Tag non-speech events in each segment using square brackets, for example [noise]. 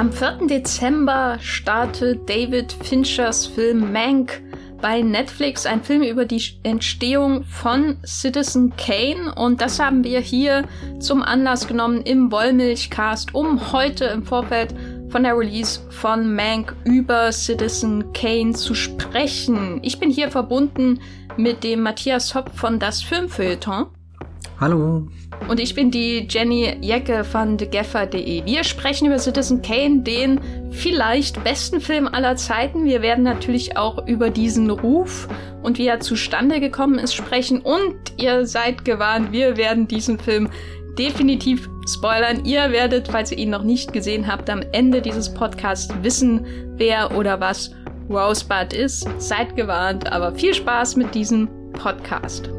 Am 4. Dezember startet David Finchers Film Mank bei Netflix, ein Film über die Entstehung von Citizen Kane. Und das haben wir hier zum Anlass genommen im Wollmilchcast, um heute im Vorfeld von der Release von Mank über Citizen Kane zu sprechen. Ich bin hier verbunden mit dem Matthias Hopp von Das Filmfeuilleton. Hallo. Und ich bin die Jenny Jecke von TheGaffer.de. Wir sprechen über Citizen Kane, den vielleicht besten Film aller Zeiten. Wir werden natürlich auch über diesen Ruf und wie er zustande gekommen ist sprechen. Und ihr seid gewarnt, wir werden diesen Film definitiv spoilern. Ihr werdet, falls ihr ihn noch nicht gesehen habt, am Ende dieses Podcasts wissen, wer oder was Rosebud ist. Seid gewarnt, aber viel Spaß mit diesem Podcast.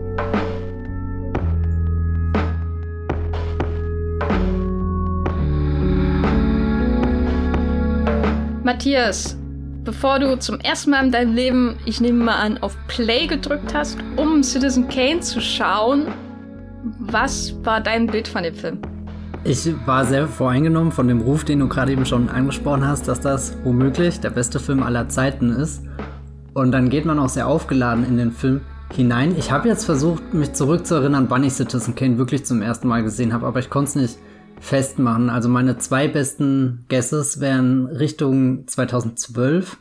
Matthias, bevor du zum ersten Mal in deinem Leben, ich nehme mal an, auf Play gedrückt hast, um Citizen Kane zu schauen, was war dein Bild von dem Film? Ich war sehr voreingenommen von dem Ruf, den du gerade eben schon angesprochen hast, dass das womöglich der beste Film aller Zeiten ist. Und dann geht man auch sehr aufgeladen in den Film hinein. Ich habe jetzt versucht, mich zurückzuerinnern, wann ich Citizen Kane wirklich zum ersten Mal gesehen habe, aber ich konnte es nicht festmachen. Also meine zwei besten Guesses wären Richtung 2012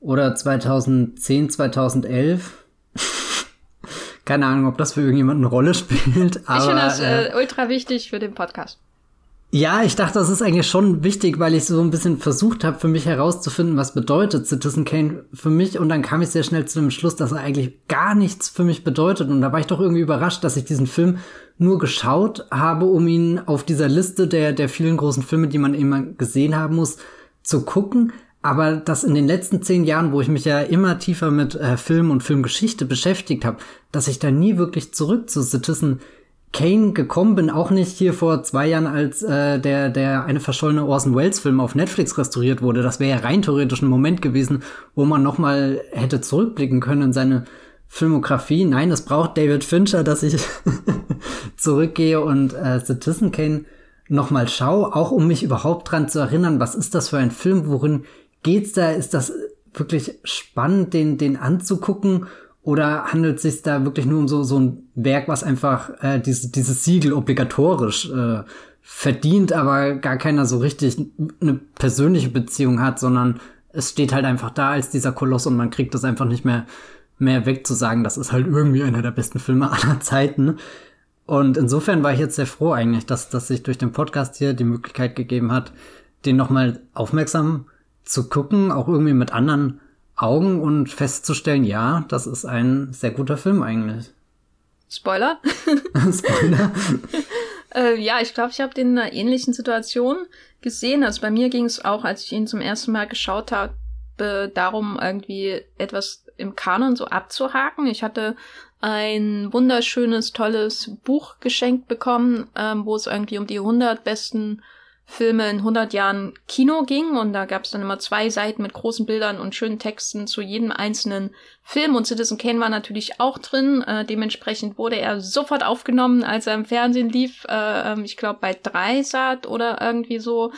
oder 2010, 2011. [laughs] Keine Ahnung, ob das für irgendjemanden eine Rolle spielt. Aber, ich finde das äh, ultra wichtig für den Podcast. Ja, ich dachte, das ist eigentlich schon wichtig, weil ich so ein bisschen versucht habe, für mich herauszufinden, was bedeutet Citizen Kane für mich. Und dann kam ich sehr schnell zu dem Schluss, dass er eigentlich gar nichts für mich bedeutet. Und da war ich doch irgendwie überrascht, dass ich diesen Film nur geschaut habe, um ihn auf dieser Liste der, der vielen großen Filme, die man immer gesehen haben muss, zu gucken. Aber dass in den letzten zehn Jahren, wo ich mich ja immer tiefer mit äh, Film und Filmgeschichte beschäftigt habe, dass ich da nie wirklich zurück zu Citizen Kane gekommen bin, auch nicht hier vor zwei Jahren, als äh, der, der eine verschollene Orson Welles-Film auf Netflix restauriert wurde. Das wäre ja rein theoretisch ein Moment gewesen, wo man nochmal hätte zurückblicken können in seine Filmografie. Nein, es braucht David Fincher, dass ich [laughs] zurückgehe und äh, Citizen Kane nochmal schaue, auch um mich überhaupt dran zu erinnern, was ist das für ein Film, worin geht's da? Ist das wirklich spannend, den, den anzugucken? Oder handelt es sich da wirklich nur um so, so ein Werk, was einfach äh, diese, dieses Siegel obligatorisch äh, verdient, aber gar keiner so richtig eine persönliche Beziehung hat, sondern es steht halt einfach da als dieser Koloss und man kriegt das einfach nicht mehr mehr weg zu sagen, das ist halt irgendwie einer der besten Filme [laughs] aller Zeiten. Und insofern war ich jetzt sehr froh eigentlich, dass, dass sich durch den Podcast hier die Möglichkeit gegeben hat, den nochmal aufmerksam zu gucken, auch irgendwie mit anderen Augen und festzustellen, ja, das ist ein sehr guter Film eigentlich. Spoiler? [laughs] Spoiler? [laughs] äh, ja, ich glaube, ich habe den in einer ähnlichen Situation gesehen. Also bei mir ging es auch, als ich ihn zum ersten Mal geschaut habe, darum, irgendwie etwas im Kanon so abzuhaken. Ich hatte ein wunderschönes, tolles Buch geschenkt bekommen, ähm, wo es irgendwie um die 100 besten Filme in 100 Jahren Kino ging und da gab es dann immer zwei Seiten mit großen Bildern und schönen Texten zu jedem einzelnen Film und Citizen Kane war natürlich auch drin. Äh, dementsprechend wurde er sofort aufgenommen, als er im Fernsehen lief. Äh, ähm, ich glaube bei Dreisat oder irgendwie so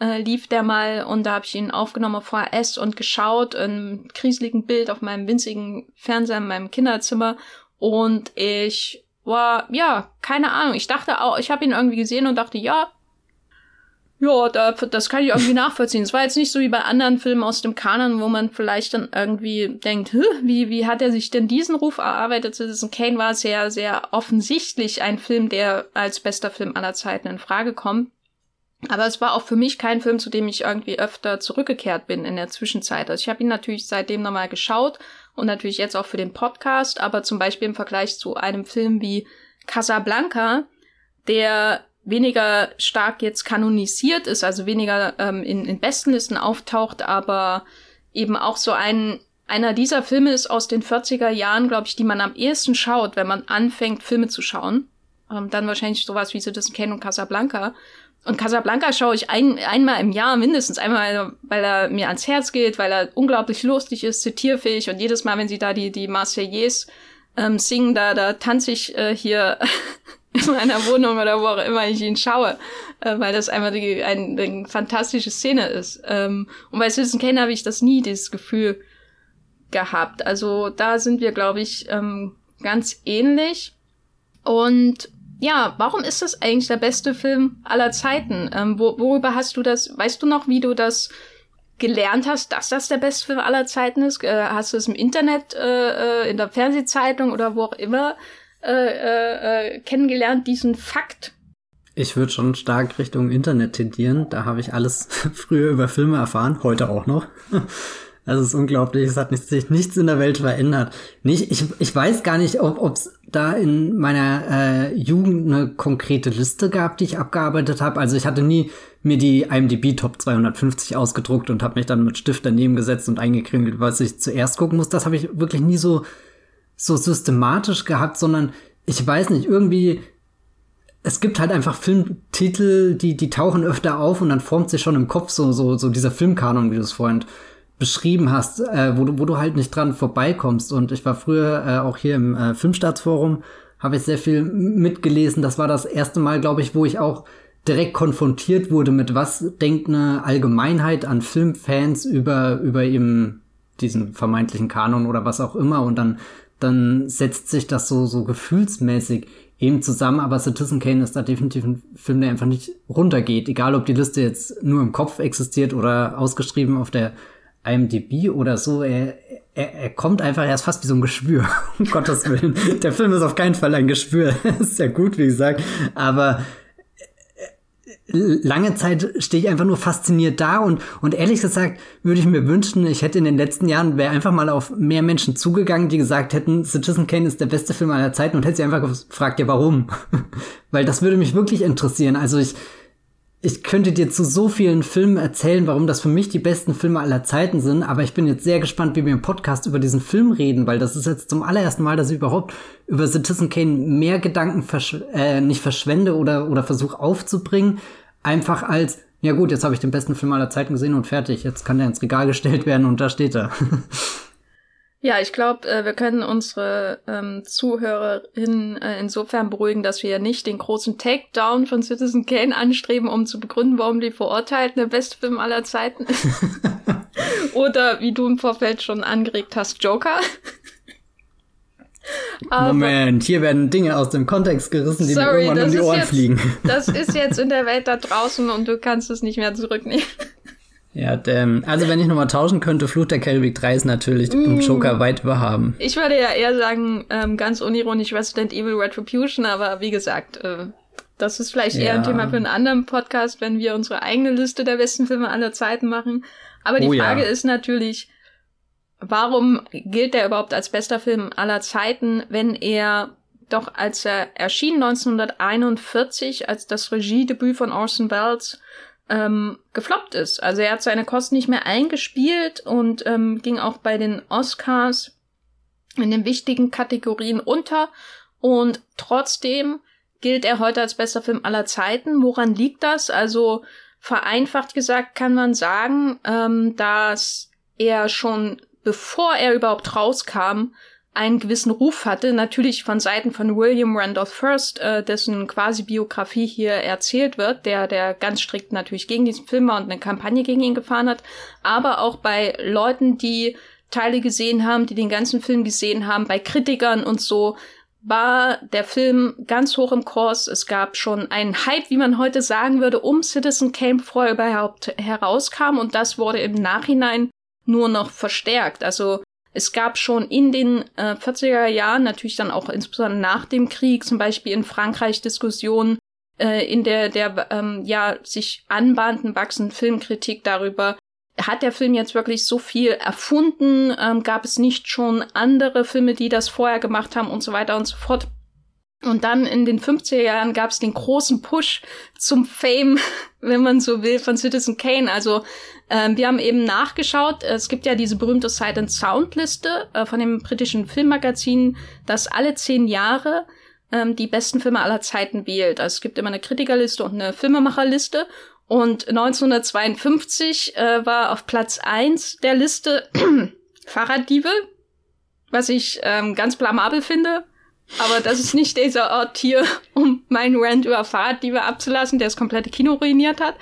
äh, lief der mal und da habe ich ihn aufgenommen auf VHS und geschaut, in kriseligen Bild auf meinem winzigen Fernseher in meinem Kinderzimmer und ich war, ja, keine Ahnung, ich dachte auch, ich habe ihn irgendwie gesehen und dachte, ja, ja, da, das kann ich irgendwie nachvollziehen. Es war jetzt nicht so wie bei anderen Filmen aus dem Kanon, wo man vielleicht dann irgendwie denkt, wie, wie hat er sich denn diesen Ruf erarbeitet? Citizen Kane war sehr, sehr offensichtlich ein Film, der als bester Film aller Zeiten in Frage kommt. Aber es war auch für mich kein Film, zu dem ich irgendwie öfter zurückgekehrt bin in der Zwischenzeit. Also ich habe ihn natürlich seitdem nochmal geschaut und natürlich jetzt auch für den Podcast, aber zum Beispiel im Vergleich zu einem Film wie Casablanca, der weniger stark jetzt kanonisiert ist, also weniger ähm, in, in Bestenlisten auftaucht, aber eben auch so ein einer dieser Filme ist aus den 40er Jahren, glaube ich, die man am ehesten schaut, wenn man anfängt, Filme zu schauen. Ähm, dann wahrscheinlich sowas wie Citizen Kane und Casablanca. Und Casablanca schaue ich ein, einmal im Jahr mindestens, einmal, weil er mir ans Herz geht, weil er unglaublich lustig ist, zitierfähig und jedes Mal, wenn sie da die, die Marseillaise ähm, singen, da, da tanze ich äh, hier [laughs] in meiner Wohnung oder wo auch immer ich ihn schaue, äh, weil das einfach die, ein, eine fantastische Szene ist. Ähm, und bei Citizen Kane habe ich das nie, dieses Gefühl gehabt. Also da sind wir, glaube ich, ähm, ganz ähnlich. Und ja, warum ist das eigentlich der beste Film aller Zeiten? Ähm, wo, worüber hast du das, weißt du noch, wie du das gelernt hast, dass das der beste Film aller Zeiten ist? Äh, hast du es im Internet, äh, äh in der Fernsehzeitung oder wo auch immer äh, äh, äh, kennengelernt, diesen Fakt? Ich würde schon stark Richtung Internet tendieren. Da habe ich alles [laughs] früher über Filme erfahren, heute auch noch. [laughs] Das ist unglaublich. Es hat sich nichts in der Welt verändert. Nicht, ich, ich weiß gar nicht, ob es da in meiner äh, Jugend eine konkrete Liste gab, die ich abgearbeitet habe. Also ich hatte nie mir die IMDb Top 250 ausgedruckt und habe mich dann mit Stift daneben gesetzt und eingekringelt, was ich zuerst gucken muss. Das habe ich wirklich nie so so systematisch gehabt, sondern ich weiß nicht, irgendwie es gibt halt einfach Filmtitel, die die tauchen öfter auf und dann formt sich schon im Kopf so so so dieser Filmkanon, wie du es vorhin beschrieben hast, äh, wo, du, wo du halt nicht dran vorbeikommst. Und ich war früher äh, auch hier im äh, Filmstaatsforum, habe ich sehr viel mitgelesen. Das war das erste Mal, glaube ich, wo ich auch direkt konfrontiert wurde mit was denkt eine Allgemeinheit an Filmfans über, über eben diesen vermeintlichen Kanon oder was auch immer. Und dann, dann setzt sich das so, so gefühlsmäßig eben zusammen. Aber Citizen Kane ist da definitiv ein Film, der einfach nicht runtergeht. Egal, ob die Liste jetzt nur im Kopf existiert oder ausgeschrieben auf der IMDb oder so, er, er, er kommt einfach, er ist fast wie so ein Geschwür, [laughs] um Gottes Willen. Der Film ist auf keinen Fall ein Geschwür, [laughs] ist ja gut, wie gesagt, aber lange Zeit stehe ich einfach nur fasziniert da und, und ehrlich gesagt würde ich mir wünschen, ich hätte in den letzten Jahren, wäre einfach mal auf mehr Menschen zugegangen, die gesagt hätten, Citizen Kane ist der beste Film aller Zeiten und hätte sie einfach gefragt, ja warum? [laughs] Weil das würde mich wirklich interessieren. Also ich, ich könnte dir zu so vielen Filmen erzählen, warum das für mich die besten Filme aller Zeiten sind, aber ich bin jetzt sehr gespannt, wie wir im Podcast über diesen Film reden, weil das ist jetzt zum allerersten Mal, dass ich überhaupt über Citizen Kane mehr Gedanken versch äh, nicht verschwende oder, oder versuche aufzubringen, einfach als, ja gut, jetzt habe ich den besten Film aller Zeiten gesehen und fertig, jetzt kann der ins Regal gestellt werden und da steht er. [laughs] Ja, ich glaube, äh, wir können unsere ähm, Zuhörerinnen äh, insofern beruhigen, dass wir ja nicht den großen Takedown von Citizen Kane anstreben, um zu begründen, warum die verurteilt der beste Film aller Zeiten ist. [laughs] Oder wie du im Vorfeld schon angeregt hast, Joker. Aber Moment, hier werden Dinge aus dem Kontext gerissen, die sorry, mir irgendwann um die Ohren jetzt, fliegen. Das [laughs] ist jetzt in der Welt da draußen und du kannst es nicht mehr zurücknehmen. Ja, ähm, also wenn ich nochmal tauschen könnte, Fluch der Karibik 3 ist natürlich mm. im Joker weit überhaben. Ich würde ja eher sagen, ähm, ganz unironisch Resident Evil Retribution, aber wie gesagt, äh, das ist vielleicht eher ja. ein Thema für einen anderen Podcast, wenn wir unsere eigene Liste der besten Filme aller Zeiten machen. Aber die oh, Frage ja. ist natürlich, warum gilt der überhaupt als bester Film aller Zeiten, wenn er doch als er erschien 1941 als das Regiedebüt von Orson Welles ähm, gefloppt ist. Also er hat seine Kosten nicht mehr eingespielt und ähm, ging auch bei den Oscars in den wichtigen Kategorien unter. Und trotzdem gilt er heute als bester Film aller Zeiten. Woran liegt das? Also vereinfacht gesagt kann man sagen, ähm, dass er schon bevor er überhaupt rauskam, einen gewissen Ruf hatte, natürlich von Seiten von William Randolph First, äh, dessen quasi Biografie hier erzählt wird, der, der ganz strikt natürlich gegen diesen Film war und eine Kampagne gegen ihn gefahren hat, aber auch bei Leuten, die Teile gesehen haben, die den ganzen Film gesehen haben, bei Kritikern und so, war der Film ganz hoch im Kurs. Es gab schon einen Hype, wie man heute sagen würde, um Citizen Kane, bevor er überhaupt herauskam. Und das wurde im Nachhinein nur noch verstärkt. Also es gab schon in den äh, 40er Jahren, natürlich dann auch insbesondere nach dem Krieg, zum Beispiel in Frankreich Diskussionen äh, in der, der ähm, ja sich anbahnten wachsenden Filmkritik darüber, hat der Film jetzt wirklich so viel erfunden? Ähm, gab es nicht schon andere Filme, die das vorher gemacht haben und so weiter und so fort? Und dann in den 50er Jahren gab es den großen Push zum Fame, [laughs] wenn man so will, von Citizen Kane. Also ähm, wir haben eben nachgeschaut. Es gibt ja diese berühmte Sight and Sound Liste äh, von dem britischen Filmmagazin, das alle zehn Jahre ähm, die besten Filme aller Zeiten wählt. Also es gibt immer eine Kritikerliste und eine Filmemacherliste. Und 1952 äh, war auf Platz eins der Liste [clears throat] Fahrraddiebe, was ich ähm, ganz blamabel finde Aber das ist nicht dieser Ort hier, [laughs] um meinen Rant über Fahrraddiebe abzulassen, der das komplette Kino ruiniert hat.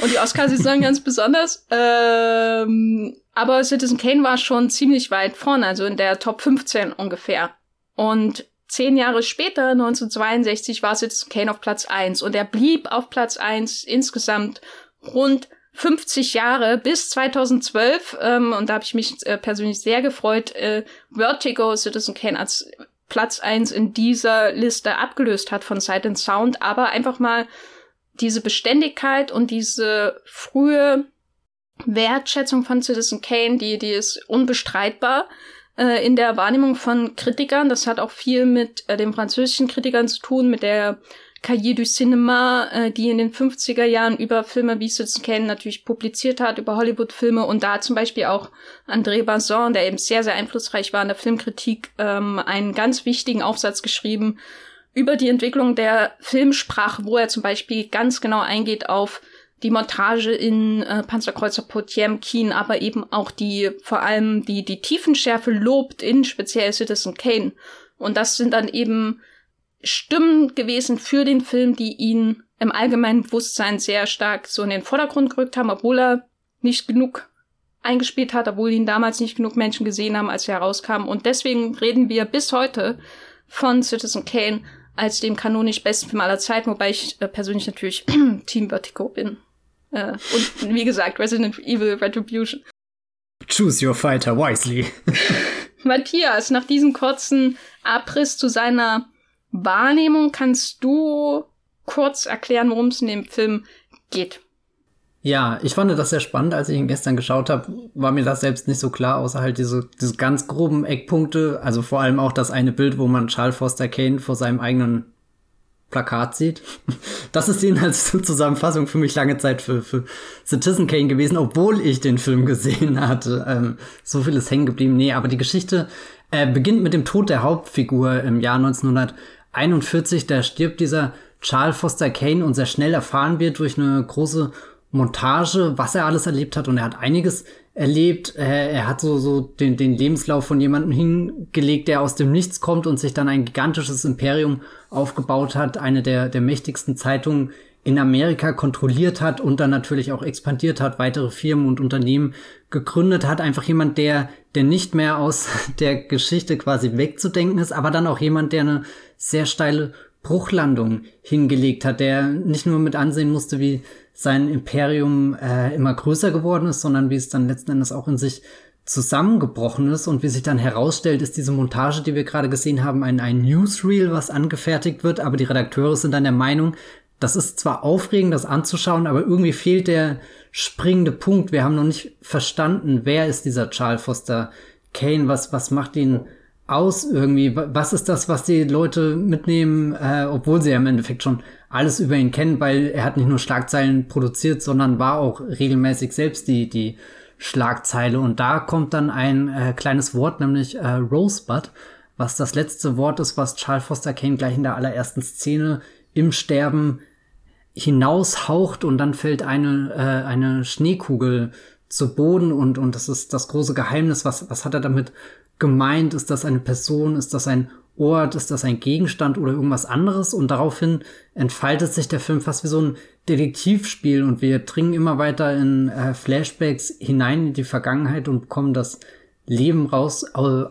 Und die Oscar-Saison ganz besonders. Ähm, aber Citizen Kane war schon ziemlich weit vorne, also in der Top 15 ungefähr. Und zehn Jahre später, 1962, war Citizen Kane auf Platz 1. Und er blieb auf Platz 1 insgesamt rund 50 Jahre bis 2012. Ähm, und da habe ich mich äh, persönlich sehr gefreut, äh, Vertigo Citizen Kane als Platz 1 in dieser Liste abgelöst hat von Sight and Sound. Aber einfach mal diese Beständigkeit und diese frühe Wertschätzung von Citizen Kane, die, die ist unbestreitbar äh, in der Wahrnehmung von Kritikern. Das hat auch viel mit äh, den französischen Kritikern zu tun, mit der Cahiers du Cinéma, äh, die in den 50er Jahren über Filme wie Citizen Kane natürlich publiziert hat, über Hollywood-Filme und da zum Beispiel auch André Bazin, der eben sehr, sehr einflussreich war in der Filmkritik, ähm, einen ganz wichtigen Aufsatz geschrieben über die Entwicklung der Filmsprache, wo er zum Beispiel ganz genau eingeht auf die Montage in äh, Panzerkreuzer Potemkin, aber eben auch die, vor allem die, die Tiefenschärfe lobt in speziell Citizen Kane. Und das sind dann eben Stimmen gewesen für den Film, die ihn im allgemeinen Bewusstsein sehr stark so in den Vordergrund gerückt haben, obwohl er nicht genug eingespielt hat, obwohl ihn damals nicht genug Menschen gesehen haben, als er herauskam. Und deswegen reden wir bis heute von Citizen Kane als dem kanonisch besten Film aller Zeiten, wobei ich äh, persönlich natürlich [clears throat] Team Vertigo bin. Äh, und wie gesagt, Resident Evil Retribution. Choose your fighter wisely. [laughs] Matthias, nach diesem kurzen Abriss zu seiner Wahrnehmung kannst du kurz erklären, worum es in dem Film geht. Ja, ich fand das sehr spannend, als ich ihn gestern geschaut habe, war mir das selbst nicht so klar, außer halt diese, diese ganz groben Eckpunkte, also vor allem auch das eine Bild, wo man Charles Foster Kane vor seinem eigenen Plakat sieht. [laughs] Das ist die Inhaltszusammenfassung [laughs] für mich lange Zeit für, für Citizen Kane gewesen, obwohl ich den Film gesehen hatte. Ähm, so viel ist hängen geblieben. Nee, aber die Geschichte äh, beginnt mit dem Tod der Hauptfigur im Jahr 1941. Da stirbt dieser Charles Foster Kane und sehr schnell erfahren wird durch eine große Montage, was er alles erlebt hat. Und er hat einiges erlebt. Er, hat so, so den, den Lebenslauf von jemandem hingelegt, der aus dem Nichts kommt und sich dann ein gigantisches Imperium aufgebaut hat. Eine der, der mächtigsten Zeitungen in Amerika kontrolliert hat und dann natürlich auch expandiert hat, weitere Firmen und Unternehmen gegründet hat. Einfach jemand, der, der nicht mehr aus [laughs] der Geschichte quasi wegzudenken ist, aber dann auch jemand, der eine sehr steile Bruchlandung hingelegt hat, der nicht nur mit ansehen musste, wie sein Imperium äh, immer größer geworden ist, sondern wie es dann letzten Endes auch in sich zusammengebrochen ist und wie sich dann herausstellt, ist diese Montage, die wir gerade gesehen haben, ein, ein Newsreel, was angefertigt wird, aber die Redakteure sind dann der Meinung, das ist zwar aufregend, das anzuschauen, aber irgendwie fehlt der springende Punkt. Wir haben noch nicht verstanden, wer ist dieser Charles Foster Kane, was, was macht ihn aus irgendwie? Was ist das, was die Leute mitnehmen, äh, obwohl sie ja im Endeffekt schon alles über ihn kennen, weil er hat nicht nur Schlagzeilen produziert, sondern war auch regelmäßig selbst die, die Schlagzeile. Und da kommt dann ein äh, kleines Wort, nämlich äh, Rosebud, was das letzte Wort ist, was Charles Foster Kane gleich in der allerersten Szene im Sterben hinaushaucht und dann fällt eine, äh, eine Schneekugel zu Boden und, und das ist das große Geheimnis. Was, was hat er damit gemeint? Ist das eine Person? Ist das ein Ort? Ist das ein Gegenstand oder irgendwas anderes? Und daraufhin entfaltet sich der Film fast wie so ein Detektivspiel und wir dringen immer weiter in äh, Flashbacks hinein in die Vergangenheit und bekommen das Leben raus, äh,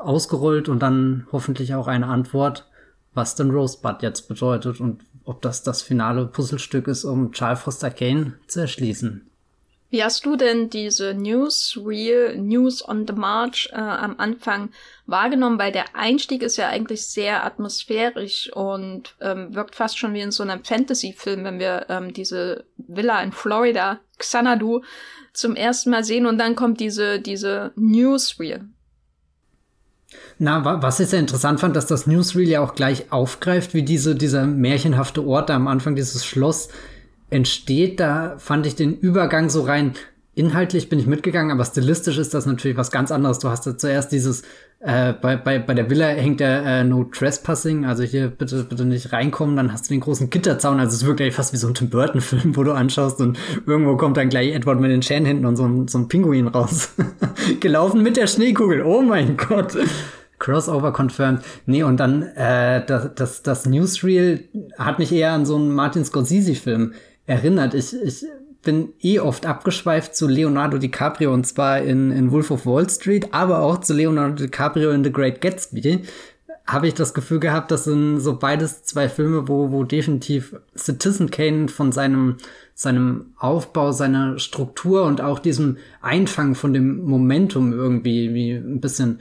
ausgerollt und dann hoffentlich auch eine Antwort, was denn Rosebud jetzt bedeutet und ob das das finale Puzzlestück ist, um Charles Foster Kane zu erschließen. Wie hast du denn diese News Real News on the March äh, am Anfang wahrgenommen? Weil der Einstieg ist ja eigentlich sehr atmosphärisch und ähm, wirkt fast schon wie in so einem Fantasy-Film, wenn wir ähm, diese Villa in Florida, Xanadu, zum ersten Mal sehen und dann kommt diese, diese Newsreel. Na, was ich sehr interessant fand, dass das Newsreel ja auch gleich aufgreift, wie diese, dieser märchenhafte Ort am Anfang, dieses Schloss, entsteht, da fand ich den Übergang so rein. Inhaltlich bin ich mitgegangen, aber stilistisch ist das natürlich was ganz anderes. Du hast ja zuerst dieses, äh, bei, bei, bei der Villa hängt der äh, No Trespassing, also hier bitte, bitte nicht reinkommen, dann hast du den großen Gitterzaun, also es wirkt eigentlich fast wie so ein Tim Burton-Film, wo du anschaust und irgendwo kommt dann gleich Edward mit den Schäden hinten und so ein, so ein Pinguin raus. [laughs] Gelaufen mit der Schneekugel, oh mein Gott. Crossover confirmed. Nee, und dann äh, das, das, das Newsreel hat mich eher an so einen Martin Scorsese-Film erinnert. Ich, ich bin eh oft abgeschweift zu Leonardo DiCaprio und zwar in, in Wolf of Wall Street, aber auch zu Leonardo DiCaprio in The Great Gatsby. Habe ich das Gefühl gehabt, das sind so beides zwei Filme, wo, wo definitiv Citizen Kane von seinem, seinem Aufbau, seiner Struktur und auch diesem Einfangen von dem Momentum irgendwie wie ein bisschen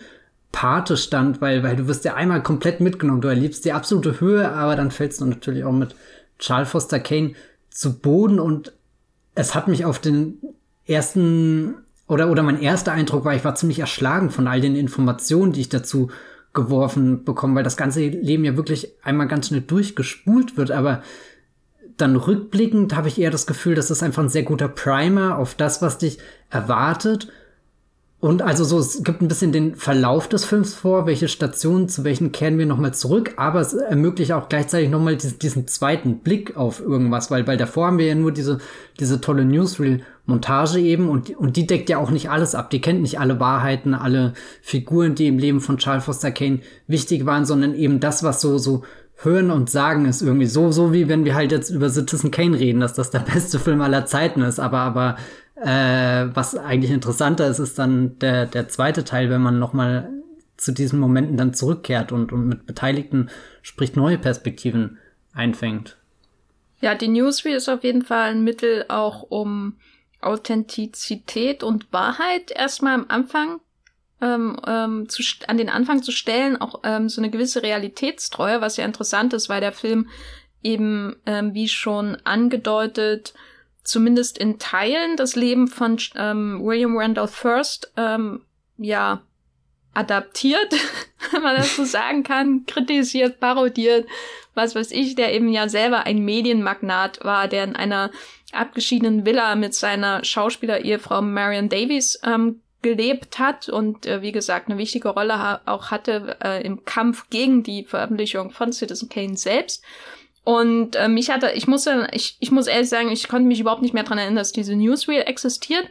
Pate stand, weil, weil du wirst ja einmal komplett mitgenommen. Du erlebst die absolute Höhe, aber dann fällst du natürlich auch mit Charles Foster Kane zu Boden und es hat mich auf den ersten oder, oder mein erster Eindruck war, ich war ziemlich erschlagen von all den Informationen, die ich dazu geworfen bekomme, weil das ganze Leben ja wirklich einmal ganz schnell durchgespult wird, aber dann rückblickend habe ich eher das Gefühl, das einfach ein sehr guter Primer auf das, was dich erwartet und also so, es gibt ein bisschen den Verlauf des Films vor, welche Stationen, zu welchen kehren wir nochmal zurück, aber es ermöglicht auch gleichzeitig nochmal diesen, diesen zweiten Blick auf irgendwas, weil, weil davor haben wir ja nur diese, diese tolle Newsreel-Montage eben und, und die deckt ja auch nicht alles ab. Die kennt nicht alle Wahrheiten, alle Figuren, die im Leben von Charles Foster Kane wichtig waren, sondern eben das, was so, so hören und sagen ist irgendwie so, so wie wenn wir halt jetzt über Citizen Kane reden, dass das der beste Film aller Zeiten ist, aber, aber äh, was eigentlich interessanter ist, ist dann der, der zweite Teil, wenn man nochmal zu diesen Momenten dann zurückkehrt und, und mit Beteiligten spricht neue Perspektiven einfängt. Ja, die Newsreel ist auf jeden Fall ein Mittel auch um Authentizität und Wahrheit erstmal am Anfang ähm, ähm, zu, an den Anfang zu stellen, auch ähm, so eine gewisse Realitätstreue, was ja interessant ist, weil der Film eben, ähm, wie schon angedeutet, zumindest in Teilen das Leben von ähm, William Randolph First ähm, ja adaptiert, [laughs] wenn man das so sagen kann, kritisiert, parodiert, was weiß ich, der eben ja selber ein Medienmagnat war, der in einer abgeschiedenen Villa mit seiner Schauspieler-Ehefrau Marion Davies ähm, gelebt hat und äh, wie gesagt eine wichtige Rolle ha auch hatte äh, im Kampf gegen die Veröffentlichung von Citizen Kane selbst. Und äh, mich hatte, ich musste, ich, ich muss ehrlich sagen, ich konnte mich überhaupt nicht mehr dran erinnern, dass diese Newsreel existiert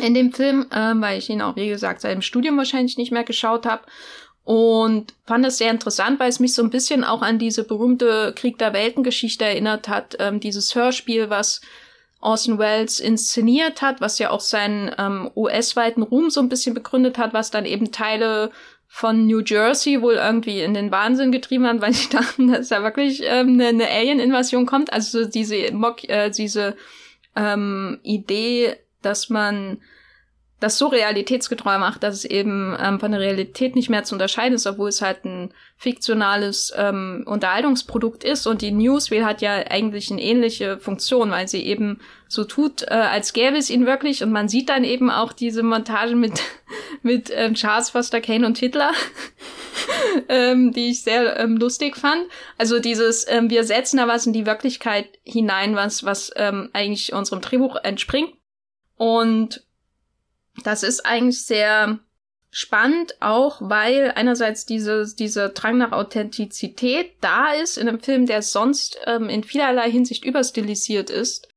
in dem Film, äh, weil ich ihn auch, wie gesagt, seit dem Studium wahrscheinlich nicht mehr geschaut habe. Und fand es sehr interessant, weil es mich so ein bisschen auch an diese berühmte Krieg der Welten-Geschichte erinnert hat. Ähm, dieses Hörspiel, was Orson Welles inszeniert hat, was ja auch seinen ähm, US-weiten Ruhm so ein bisschen begründet hat, was dann eben Teile von New Jersey wohl irgendwie in den Wahnsinn getrieben hat, weil sie [laughs] dachten, dass da wirklich ähm, eine, eine Alien-Invasion kommt. Also diese Mock, äh, diese ähm, Idee, dass man das so realitätsgetreu macht, dass es eben ähm, von der Realität nicht mehr zu unterscheiden ist, obwohl es halt ein fiktionales ähm, Unterhaltungsprodukt ist. Und die Newsreel hat ja eigentlich eine ähnliche Funktion, weil sie eben so tut, äh, als gäbe es ihn wirklich. Und man sieht dann eben auch diese Montage mit, [laughs] mit ähm, Charles Foster Kane und Hitler. [laughs] ähm, die ich sehr ähm, lustig fand. Also dieses, ähm, wir setzen da was in die Wirklichkeit hinein, was, was ähm, eigentlich unserem Drehbuch entspringt. Und das ist eigentlich sehr spannend, auch weil einerseits diese, dieser Drang nach Authentizität da ist in einem Film, der sonst ähm, in vielerlei Hinsicht überstilisiert ist.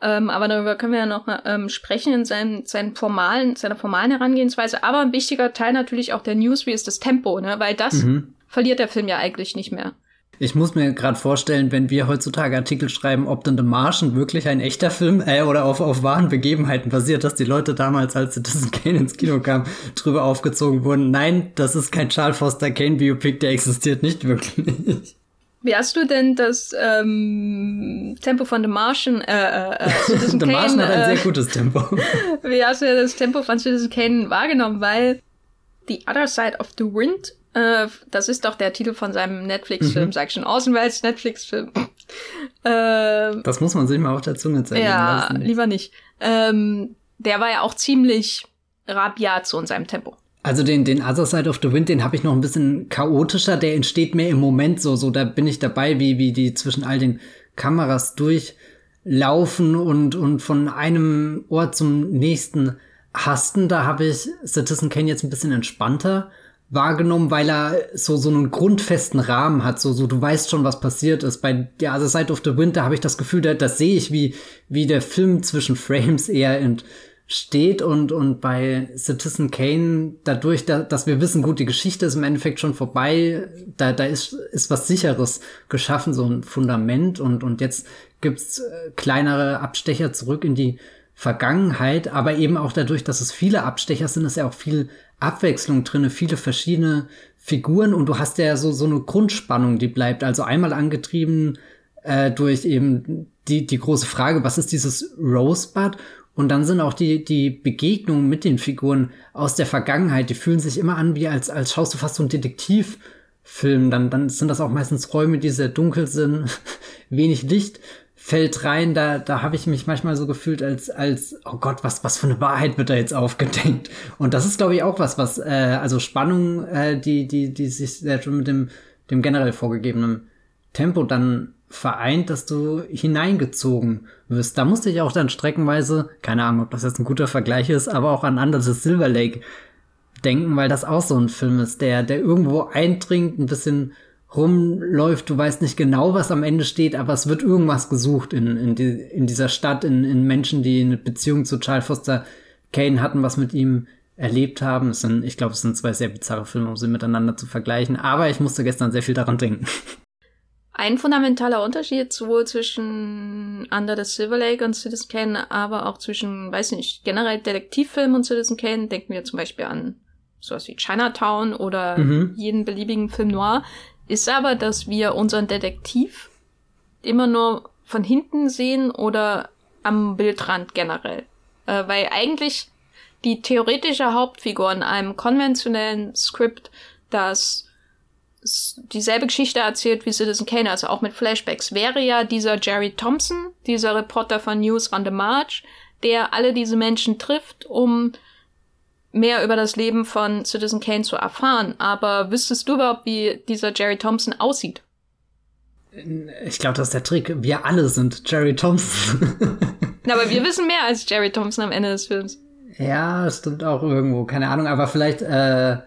Ähm, aber darüber können wir ja noch ähm, sprechen in seinem, seinen formalen, seiner formalen Herangehensweise. Aber ein wichtiger Teil natürlich auch der News, wie ist das Tempo, ne? Weil das mhm. verliert der Film ja eigentlich nicht mehr. Ich muss mir gerade vorstellen, wenn wir heutzutage Artikel schreiben, ob denn The Martian wirklich ein echter Film äh, oder auf, auf wahren Begebenheiten basiert, dass die Leute damals, als Citizen Kane ins Kino kam, drüber aufgezogen wurden. Nein, das ist kein Charles Foster Kane Biopic, der existiert nicht wirklich. Wie hast du denn das ähm, Tempo von The Martian, äh, äh, Citizen [laughs] The Kane, Martian hat ein äh, sehr gutes Tempo. [laughs] Wie hast du das Tempo von Citizen Kane wahrgenommen? Weil The Other Side of the Wind äh, das ist doch der Titel von seinem Netflix-Film, mhm. sag ich schon, Außenwelt Netflix-Film. äh, das muss man sich mal auf der Zunge zeigen ja, lassen. Ja, lieber nicht. Ähm, der war ja auch ziemlich rabiat zu in seinem Tempo. Also den, den Other Side of the Wind, den habe ich noch ein bisschen chaotischer. Der entsteht mehr im Moment so, so da bin ich dabei, wie, wie die zwischen all den Kameras durchlaufen und, und von einem Ort zum nächsten hasten. Da habe ich Citizen Kane jetzt ein bisschen entspannter wahrgenommen, weil er so so einen grundfesten Rahmen hat, so so du weißt schon, was passiert ist. Bei der Other Side of the Wind, da habe ich das Gefühl, da, das sehe ich, wie wie der Film zwischen Frames [laughs] eher ent, steht und, und bei Citizen Kane dadurch, da, dass wir wissen, gut, die Geschichte ist im Endeffekt schon vorbei, da, da ist, ist was sicheres geschaffen, so ein Fundament und, und jetzt gibt's äh, kleinere Abstecher zurück in die Vergangenheit, aber eben auch dadurch, dass es viele Abstecher sind, ist ja auch viel Abwechslung drinne, viele verschiedene Figuren und du hast ja so, so eine Grundspannung, die bleibt. Also einmal angetrieben äh, durch eben die, die große Frage, was ist dieses Rosebud? Und dann sind auch die, die Begegnungen mit den Figuren aus der Vergangenheit, die fühlen sich immer an, wie als, als schaust du fast so einen Detektivfilm. Dann, dann sind das auch meistens Räume, die sehr dunkel sind, [laughs] wenig Licht fällt rein, da, da habe ich mich manchmal so gefühlt, als, als, oh Gott, was, was für eine Wahrheit wird da jetzt aufgedenkt. Und das ist, glaube ich, auch was, was, äh, also Spannung, äh, die, die, die sich sehr schon mit dem, dem generell vorgegebenen Tempo dann vereint, dass du hineingezogen wirst. Da musste ich auch dann streckenweise, keine Ahnung, ob das jetzt ein guter Vergleich ist, aber auch an Under Silver Lake denken, weil das auch so ein Film ist, der, der irgendwo eindringt, ein bisschen rumläuft, du weißt nicht genau, was am Ende steht, aber es wird irgendwas gesucht in, in, die, in dieser Stadt, in, in Menschen, die eine Beziehung zu Charles Foster Kane hatten, was mit ihm erlebt haben. Es sind, ich glaube, es sind zwei sehr bizarre Filme, um sie miteinander zu vergleichen, aber ich musste gestern sehr viel daran denken. [laughs] Ein fundamentaler Unterschied sowohl zwischen Under the Silver Lake und Citizen Kane, aber auch zwischen, weiß nicht, generell Detektivfilm und Citizen Kane, denken wir zum Beispiel an sowas wie Chinatown oder mhm. jeden beliebigen Film noir, ist aber, dass wir unseren Detektiv immer nur von hinten sehen oder am Bildrand generell. Äh, weil eigentlich die theoretische Hauptfigur in einem konventionellen Skript, das dieselbe Geschichte erzählt wie Citizen Kane, also auch mit Flashbacks, wäre ja dieser Jerry Thompson, dieser Reporter von News on the March, der alle diese Menschen trifft, um mehr über das Leben von Citizen Kane zu erfahren. Aber wüsstest du überhaupt, wie dieser Jerry Thompson aussieht? Ich glaube, das ist der Trick. Wir alle sind Jerry Thompson. Na, aber wir wissen mehr als Jerry Thompson am Ende des Films. Ja, stimmt auch irgendwo. Keine Ahnung, aber vielleicht, äh,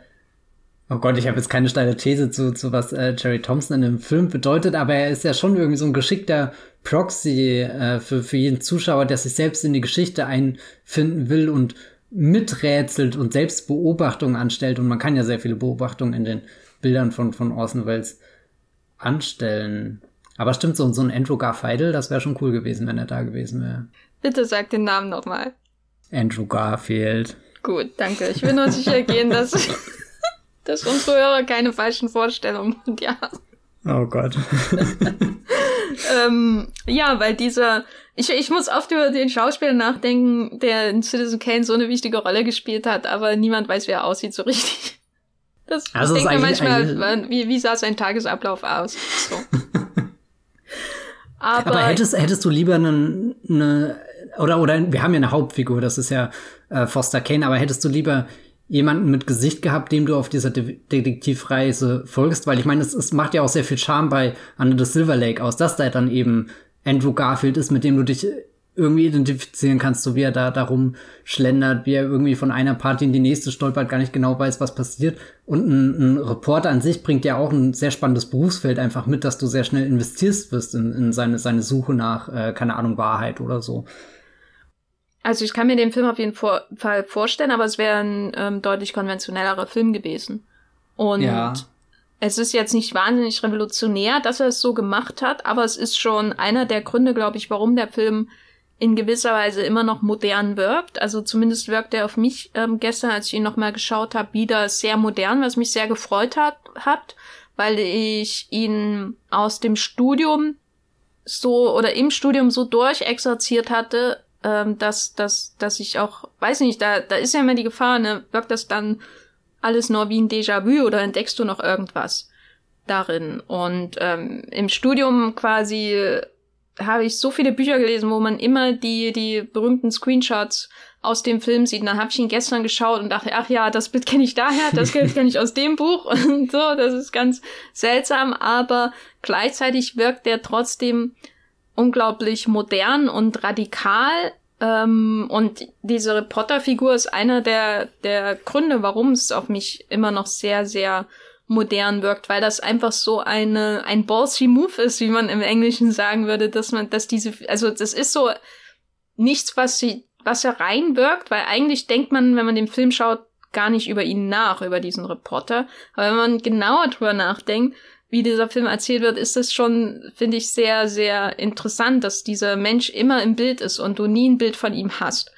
oh Gott, ich habe jetzt keine steile These zu, zu was äh, Jerry Thompson in dem Film bedeutet, aber er ist ja schon irgendwie so ein geschickter Proxy äh, für, für jeden Zuschauer, der sich selbst in die Geschichte einfinden will und miträtselt und selbst Beobachtungen anstellt. Und man kann ja sehr viele Beobachtungen in den Bildern von, von Orson Welles anstellen. Aber stimmt, so, so ein Andrew Garfield, das wäre schon cool gewesen, wenn er da gewesen wäre. Bitte sag den Namen nochmal. Andrew Garfield. Gut, danke. Ich will nur sicher gehen, dass, [laughs] dass unsere Hörer keine falschen Vorstellungen von dir haben. Oh Gott. [laughs] ähm, ja, weil dieser, ich, ich muss oft über den Schauspieler nachdenken, der in Citizen Kane so eine wichtige Rolle gespielt hat, aber niemand weiß, wie er aussieht so richtig. [laughs] Das, also denke mir manchmal, wie, wie sah sein Tagesablauf aus? So. [laughs] aber, aber hättest, hättest du lieber eine, eine, oder, oder, wir haben ja eine Hauptfigur, das ist ja äh, Foster Kane, aber hättest du lieber jemanden mit Gesicht gehabt, dem du auf dieser De Detektivreise folgst, weil ich meine, es, es macht ja auch sehr viel Charme bei Under the Silver Lake aus, dass da dann eben Andrew Garfield ist, mit dem du dich irgendwie identifizieren kannst, so wie er da darum schlendert, wie er irgendwie von einer Party in die nächste stolpert, gar nicht genau weiß, was passiert. Und ein, ein Reporter an sich bringt ja auch ein sehr spannendes Berufsfeld einfach mit, dass du sehr schnell investierst wirst in, in seine, seine Suche nach, äh, keine Ahnung, Wahrheit oder so. Also ich kann mir den Film auf jeden Fall vorstellen, aber es wäre ein ähm, deutlich konventionellerer Film gewesen. Und ja. es ist jetzt nicht wahnsinnig revolutionär, dass er es so gemacht hat, aber es ist schon einer der Gründe, glaube ich, warum der Film in gewisser Weise immer noch modern wirkt. Also zumindest wirkt er auf mich ähm, gestern, als ich ihn nochmal geschaut habe, wieder sehr modern, was mich sehr gefreut hat, hat, weil ich ihn aus dem Studium so oder im Studium so durchexerziert hatte, ähm, dass, dass, dass ich auch, weiß nicht, da, da ist ja immer die Gefahr, ne, wirkt das dann alles nur wie ein Déjà-vu oder entdeckst du noch irgendwas darin? Und ähm, im Studium quasi habe ich so viele Bücher gelesen, wo man immer die, die berühmten Screenshots aus dem Film sieht. Und dann habe ich ihn gestern geschaut und dachte, ach ja, das Bild kenne ich daher, das kenne ich aus dem Buch [laughs] und so. Das ist ganz seltsam, aber gleichzeitig wirkt der trotzdem unglaublich modern und radikal. Ähm, und diese Reporterfigur ist einer der, der Gründe, warum es auf mich immer noch sehr, sehr modern wirkt, weil das einfach so eine, ein ballsy Move ist, wie man im Englischen sagen würde, dass man, dass diese, also das ist so nichts, was sie was er reinwirkt, weil eigentlich denkt man, wenn man den Film schaut, gar nicht über ihn nach, über diesen Reporter. Aber wenn man genauer drüber nachdenkt, wie dieser Film erzählt wird, ist es schon, finde ich, sehr, sehr interessant, dass dieser Mensch immer im Bild ist und du nie ein Bild von ihm hast.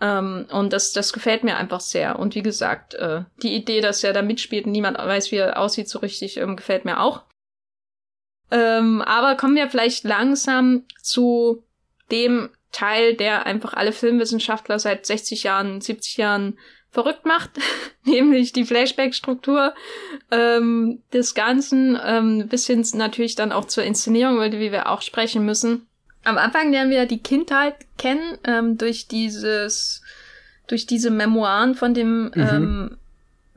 Ähm, und das, das gefällt mir einfach sehr. Und wie gesagt, äh, die Idee, dass er da mitspielt und niemand weiß, wie er aussieht, so richtig, ähm, gefällt mir auch. Ähm, aber kommen wir vielleicht langsam zu dem Teil, der einfach alle Filmwissenschaftler seit 60 Jahren, 70 Jahren verrückt macht, [laughs] nämlich die Flashback-Struktur ähm, des Ganzen, ähm, bis hin natürlich dann auch zur Inszenierung, über die wir auch sprechen müssen. Am Anfang lernen wir die Kindheit kennen ähm, durch dieses, durch diese Memoiren von dem mhm. ähm,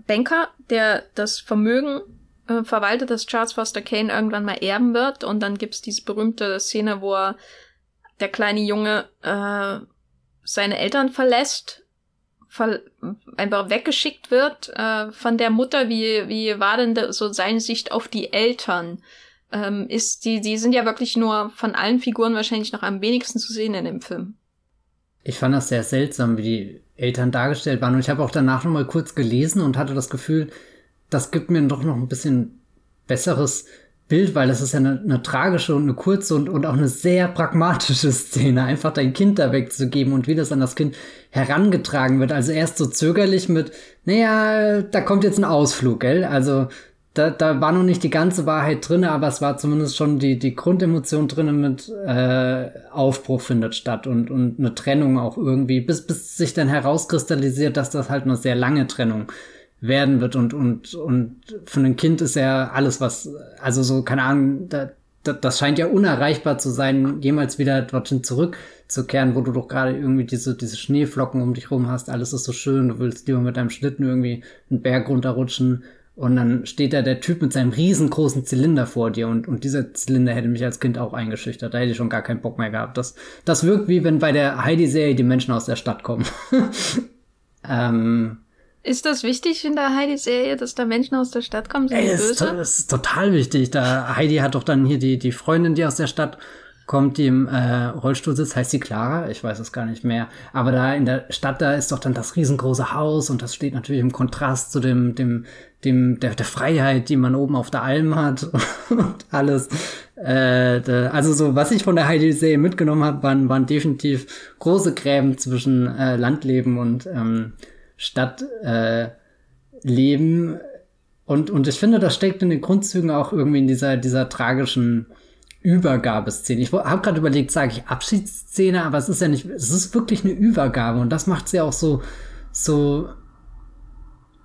Banker, der das Vermögen äh, verwaltet, das Charles Foster Kane irgendwann mal erben wird. Und dann gibt's diese berühmte Szene, wo er, der kleine Junge äh, seine Eltern verlässt einfach weggeschickt wird äh, von der Mutter. Wie, wie war denn so seine Sicht auf die Eltern? Ähm, ist die, die sind ja wirklich nur von allen Figuren wahrscheinlich noch am wenigsten zu sehen in dem Film. Ich fand das sehr seltsam, wie die Eltern dargestellt waren. Und ich habe auch danach noch mal kurz gelesen und hatte das Gefühl, das gibt mir doch noch ein bisschen besseres Bild, weil das ist ja eine, eine tragische und eine kurze und, und auch eine sehr pragmatische Szene, einfach dein Kind da wegzugeben und wie das an das Kind herangetragen wird. Also erst so zögerlich mit, naja, da kommt jetzt ein Ausflug, gell? Also da, da war noch nicht die ganze Wahrheit drinne, aber es war zumindest schon die, die Grundemotion drinne mit äh, Aufbruch findet statt und, und eine Trennung auch irgendwie, bis, bis sich dann herauskristallisiert, dass das halt eine sehr lange Trennung werden wird und, und, und für ein Kind ist ja alles, was, also so, keine Ahnung, da, da, das scheint ja unerreichbar zu sein, jemals wieder dorthin zurückzukehren, wo du doch gerade irgendwie diese, diese Schneeflocken um dich rum hast, alles ist so schön, du willst lieber mit deinem Schlitten irgendwie einen Berg runterrutschen und dann steht da der Typ mit seinem riesengroßen Zylinder vor dir und, und dieser Zylinder hätte mich als Kind auch eingeschüchtert. Da hätte ich schon gar keinen Bock mehr gehabt. Das, das wirkt wie wenn bei der Heidi-Serie die Menschen aus der Stadt kommen. [laughs] ähm, ist das wichtig in der Heidi-Serie, dass da Menschen aus der Stadt kommen? Sind Ey, das, böse? Ist, das ist total wichtig. Da Heidi hat doch dann hier die, die Freundin, die aus der Stadt kommt, die im äh, Rollstuhl sitzt, heißt sie Clara? Ich weiß es gar nicht mehr. Aber da in der Stadt, da ist doch dann das riesengroße Haus und das steht natürlich im Kontrast zu dem, dem, dem, der, der Freiheit, die man oben auf der Alm hat [laughs] und alles. Äh, da, also so, was ich von der Heidi-Serie mitgenommen habe, waren, waren definitiv große Gräben zwischen äh, Landleben und ähm, Stadtleben. Äh, und, und ich finde, das steckt in den Grundzügen auch irgendwie in dieser, dieser tragischen Übergabeszene. Ich habe gerade überlegt, sage ich Abschiedsszene, aber es ist ja nicht, es ist wirklich eine Übergabe und das macht sie auch so, so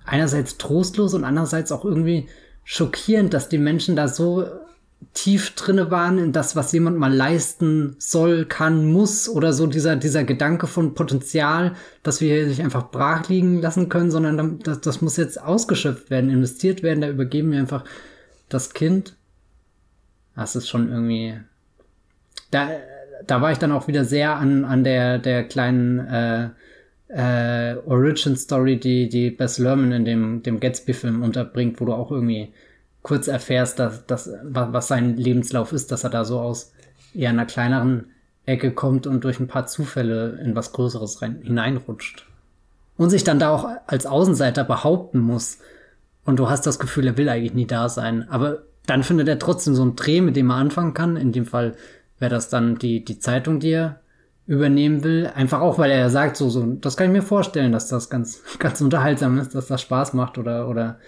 einerseits trostlos und andererseits auch irgendwie schockierend, dass die Menschen da so tief drinne waren in das, was jemand mal leisten soll, kann, muss oder so dieser, dieser Gedanke von Potenzial, dass wir nicht einfach brach liegen lassen können, sondern das, das muss jetzt ausgeschöpft werden, investiert werden, da übergeben wir einfach das Kind. Das ist schon irgendwie, da, da war ich dann auch wieder sehr an, an der, der kleinen, äh, äh, Origin Story, die, die Bess Lerman in dem, dem Gatsby-Film unterbringt, wo du auch irgendwie kurz erfährst, dass, dass, was sein Lebenslauf ist, dass er da so aus eher einer kleineren Ecke kommt und durch ein paar Zufälle in was Größeres rein, hineinrutscht. Und sich dann da auch als Außenseiter behaupten muss. Und du hast das Gefühl, er will eigentlich nie da sein. Aber dann findet er trotzdem so einen Dreh, mit dem er anfangen kann. In dem Fall wäre das dann die, die Zeitung, die er übernehmen will. Einfach auch, weil er sagt, so, so, das kann ich mir vorstellen, dass das ganz, [laughs] ganz unterhaltsam ist, dass das Spaß macht oder, oder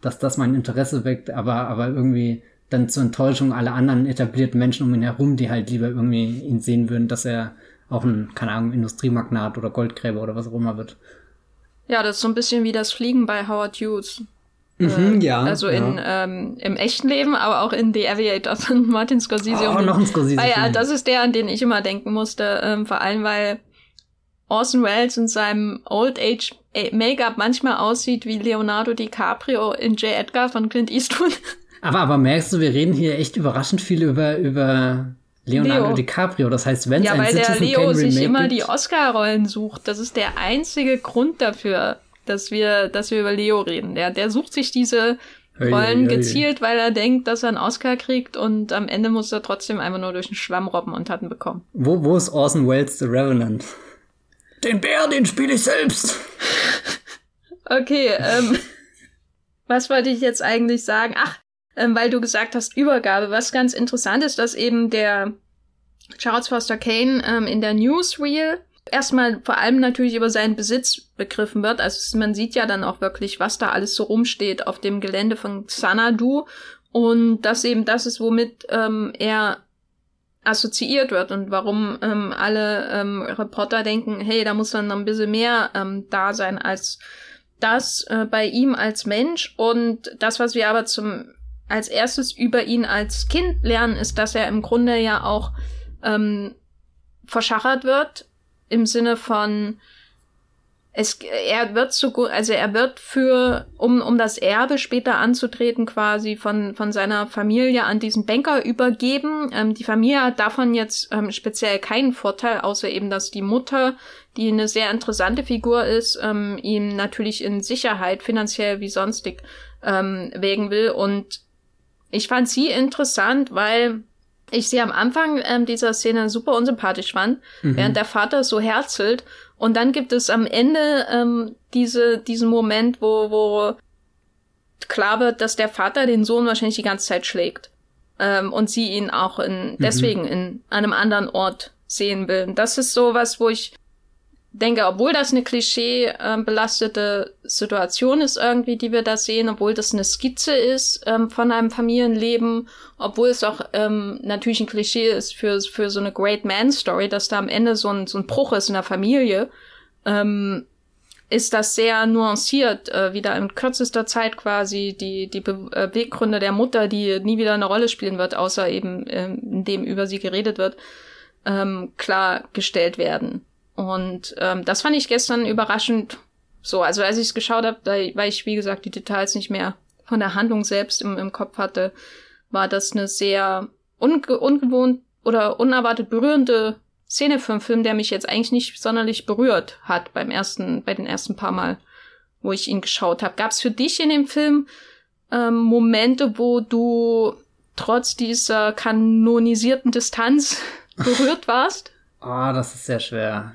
dass das mein Interesse weckt, aber, aber irgendwie dann zur Enttäuschung aller anderen etablierten Menschen um ihn herum, die halt lieber irgendwie ihn sehen würden, dass er auch ein, keine Ahnung, Industriemagnat oder Goldgräber oder was auch immer wird. Ja, das ist so ein bisschen wie das Fliegen bei Howard Hughes. Mhm, äh, ja. Also in, ja. Ähm, im echten Leben, aber auch in The Aviator von Martin Scorsese. Oh, noch ein Scorsese. Weil, ja, das ist der, an den ich immer denken musste, ähm, vor allem weil Orson Welles in seinem Old Age Make-up manchmal aussieht wie Leonardo DiCaprio in J. Edgar von Clint Eastwood. [laughs] Aber, aber merkst du, wir reden hier echt überraschend viel über, über Leonardo Leo. DiCaprio. Das heißt, wenn es ja, ein weil Citizen der Leo sich immer gibt, die Oscar-Rollen sucht. Das ist der einzige Grund dafür, dass wir, dass wir über Leo reden. Der, der sucht sich diese Rollen gezielt, weil er denkt, dass er einen Oscar kriegt und am Ende muss er trotzdem einfach nur durch den Schwamm robben und hat ihn bekommen. Wo, wo ist Orson Welles The Revenant? Den Bär, den spiele ich selbst. okay, ähm, was wollte ich jetzt eigentlich sagen? Ach, ähm, weil du gesagt hast, Übergabe. Was ganz interessant ist, dass eben der Charles Foster Kane ähm, in der Newsreel erstmal vor allem natürlich über seinen Besitz begriffen wird. Also man sieht ja dann auch wirklich, was da alles so rumsteht auf dem Gelände von Xanadu und das eben das ist, womit ähm, er assoziiert wird und warum ähm, alle ähm, Reporter denken, hey, da muss dann noch ein bisschen mehr ähm, da sein als das äh, bei ihm als Mensch. Und das, was wir aber zum als erstes über ihn als Kind lernen, ist, dass er im Grunde ja auch ähm, verschachert wird im Sinne von es, er wird so gut, also er wird für, um, um das Erbe später anzutreten, quasi von, von seiner Familie an diesen Banker übergeben. Ähm, die Familie hat davon jetzt ähm, speziell keinen Vorteil, außer eben, dass die Mutter, die eine sehr interessante Figur ist, ähm, ihm natürlich in Sicherheit, finanziell wie sonstig, ähm, wägen will. Und ich fand sie interessant, weil ich sie am Anfang ähm, dieser Szene super unsympathisch fand, mhm. während der Vater so herzelt. Und dann gibt es am Ende ähm, diese, diesen Moment, wo, wo klar wird, dass der Vater den Sohn wahrscheinlich die ganze Zeit schlägt. Ähm, und sie ihn auch in, mhm. deswegen in einem anderen Ort sehen will. Und das ist so was, wo ich denke, obwohl das eine klischee-belastete ähm, Situation ist irgendwie, die wir da sehen, obwohl das eine Skizze ist ähm, von einem Familienleben, obwohl es auch ähm, natürlich ein Klischee ist für, für so eine Great Man Story, dass da am Ende so ein, so ein Bruch ist in der Familie, ähm, ist das sehr nuanciert, äh, wieder in kürzester Zeit quasi die, die äh, Beweggründe der Mutter, die nie wieder eine Rolle spielen wird, außer eben ähm, in dem über sie geredet wird, ähm, klargestellt werden. Und ähm, das fand ich gestern überraschend so. Also als ich es geschaut habe, weil ich, wie gesagt, die Details nicht mehr von der Handlung selbst im, im Kopf hatte, war das eine sehr unge ungewohnt oder unerwartet berührende Szene für einen Film, der mich jetzt eigentlich nicht sonderlich berührt hat beim ersten, bei den ersten paar Mal, wo ich ihn geschaut habe. Gab es für dich in dem Film ähm, Momente, wo du trotz dieser kanonisierten Distanz [laughs] berührt warst? Ah, oh, das ist sehr schwer.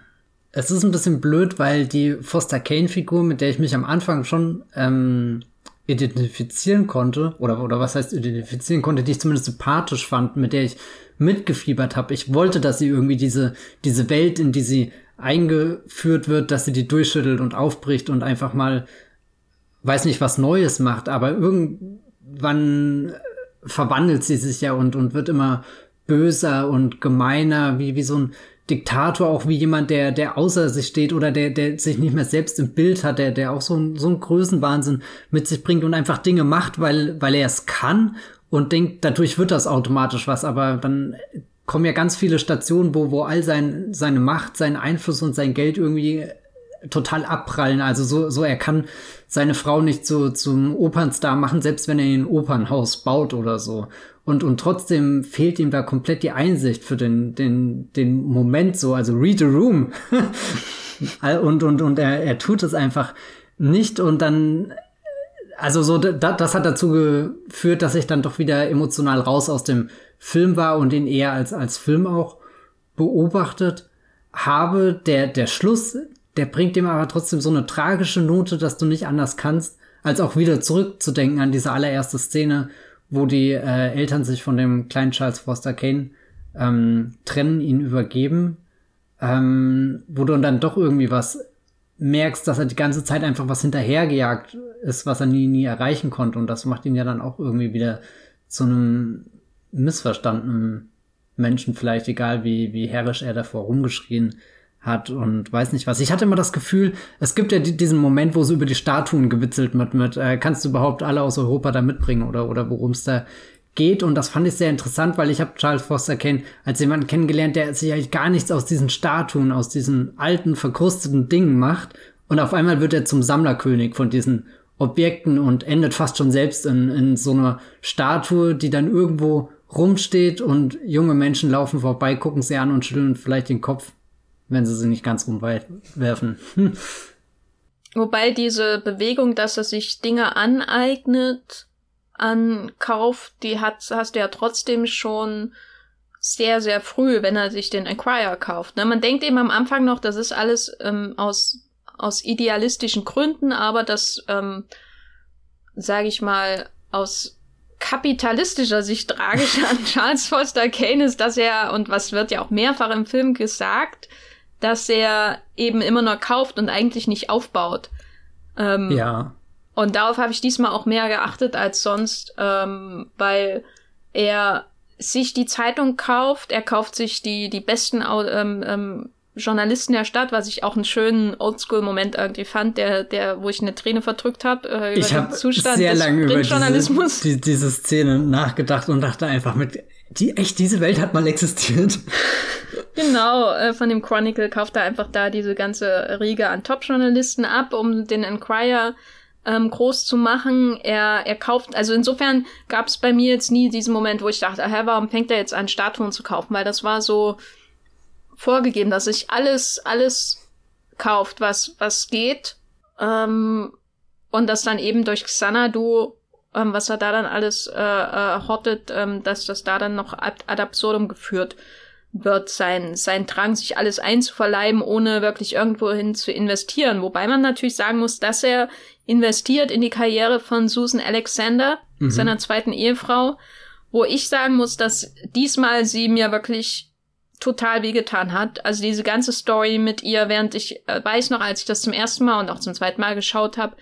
Es ist ein bisschen blöd, weil die Foster Kane-Figur, mit der ich mich am Anfang schon ähm, identifizieren konnte, oder, oder was heißt identifizieren konnte, die ich zumindest sympathisch fand, mit der ich mitgefiebert habe. Ich wollte, dass sie irgendwie diese, diese Welt, in die sie eingeführt wird, dass sie die durchschüttelt und aufbricht und einfach mal, weiß nicht, was Neues macht, aber irgendwann verwandelt sie sich ja und, und wird immer böser und gemeiner, wie, wie so ein Diktator, auch wie jemand, der, der außer sich steht oder der, der sich nicht mehr selbst im Bild hat, der, der auch so, ein, so einen Größenwahnsinn mit sich bringt und einfach Dinge macht, weil, weil er es kann und denkt, dadurch wird das automatisch was, aber dann kommen ja ganz viele Stationen, wo, wo all sein, seine Macht, sein Einfluss und sein Geld irgendwie total abprallen. Also so, so er kann seine Frau nicht so zum Opernstar machen, selbst wenn er ein Opernhaus baut oder so. Und, und trotzdem fehlt ihm da komplett die Einsicht für den, den, den Moment so, also read the room. [laughs] und, und, und er, er tut es einfach nicht und dann, also so, da, das hat dazu geführt, dass ich dann doch wieder emotional raus aus dem Film war und ihn eher als, als Film auch beobachtet habe. Der, der Schluss, der bringt ihm aber trotzdem so eine tragische Note, dass du nicht anders kannst, als auch wieder zurückzudenken an diese allererste Szene, wo die äh, Eltern sich von dem kleinen Charles Foster Kane ähm, trennen, ihn übergeben, ähm, wo du dann doch irgendwie was merkst, dass er die ganze Zeit einfach was hinterhergejagt ist, was er nie, nie erreichen konnte. Und das macht ihn ja dann auch irgendwie wieder zu einem missverstandenen Menschen, vielleicht egal wie, wie herrisch er davor rumgeschrien hat und weiß nicht was. Ich hatte immer das Gefühl, es gibt ja diesen Moment, wo so über die Statuen gewitzelt wird mit, äh, kannst du überhaupt alle aus Europa da mitbringen oder, oder worum es da geht. Und das fand ich sehr interessant, weil ich habe Charles Foster Kane als jemanden kennengelernt, der sich eigentlich gar nichts aus diesen Statuen, aus diesen alten, verkrusteten Dingen macht. Und auf einmal wird er zum Sammlerkönig von diesen Objekten und endet fast schon selbst in, in so einer Statue, die dann irgendwo rumsteht und junge Menschen laufen vorbei, gucken sie an und schütteln vielleicht den Kopf wenn sie sie nicht ganz rumwerfen. [laughs] Wobei diese Bewegung, dass er sich Dinge aneignet, ankauft, die hat, hast du ja trotzdem schon sehr, sehr früh, wenn er sich den Acquire kauft. Ne? Man denkt eben am Anfang noch, das ist alles ähm, aus, aus idealistischen Gründen, aber das, ähm, sage ich mal, aus kapitalistischer Sicht tragisch [laughs] an Charles Foster Kane ist, dass er, und was wird ja auch mehrfach im Film gesagt, dass er eben immer nur kauft und eigentlich nicht aufbaut. Ähm, ja. Und darauf habe ich diesmal auch mehr geachtet als sonst, ähm, weil er sich die Zeitung kauft, er kauft sich die, die besten ähm, ähm, Journalisten der Stadt, was ich auch einen schönen Oldschool-Moment irgendwie fand, der, der, wo ich eine Träne verdrückt habe äh, über ich den Zustand sehr lange über diese, die, diese Szene nachgedacht und dachte einfach mit, die, echt, diese Welt hat mal existiert. [laughs] Genau, äh, von dem Chronicle kauft er einfach da diese ganze Riege an Top-Journalisten ab, um den Enquirer ähm, groß zu machen. Er, er kauft, also insofern gab es bei mir jetzt nie diesen Moment, wo ich dachte, hä, warum fängt er jetzt an, Statuen zu kaufen? Weil das war so vorgegeben, dass sich alles, alles kauft, was, was geht. Ähm, und das dann eben durch Xanadu, ähm, was er da dann alles äh, äh, hortet, ähm, dass das da dann noch ad, ad absurdum geführt wird sein, sein Drang, sich alles einzuverleiben, ohne wirklich irgendwohin zu investieren. Wobei man natürlich sagen muss, dass er investiert in die Karriere von Susan Alexander, mhm. seiner zweiten Ehefrau, wo ich sagen muss, dass diesmal sie mir wirklich total wehgetan hat. Also diese ganze Story mit ihr, während ich äh, weiß noch, als ich das zum ersten Mal und auch zum zweiten Mal geschaut habe,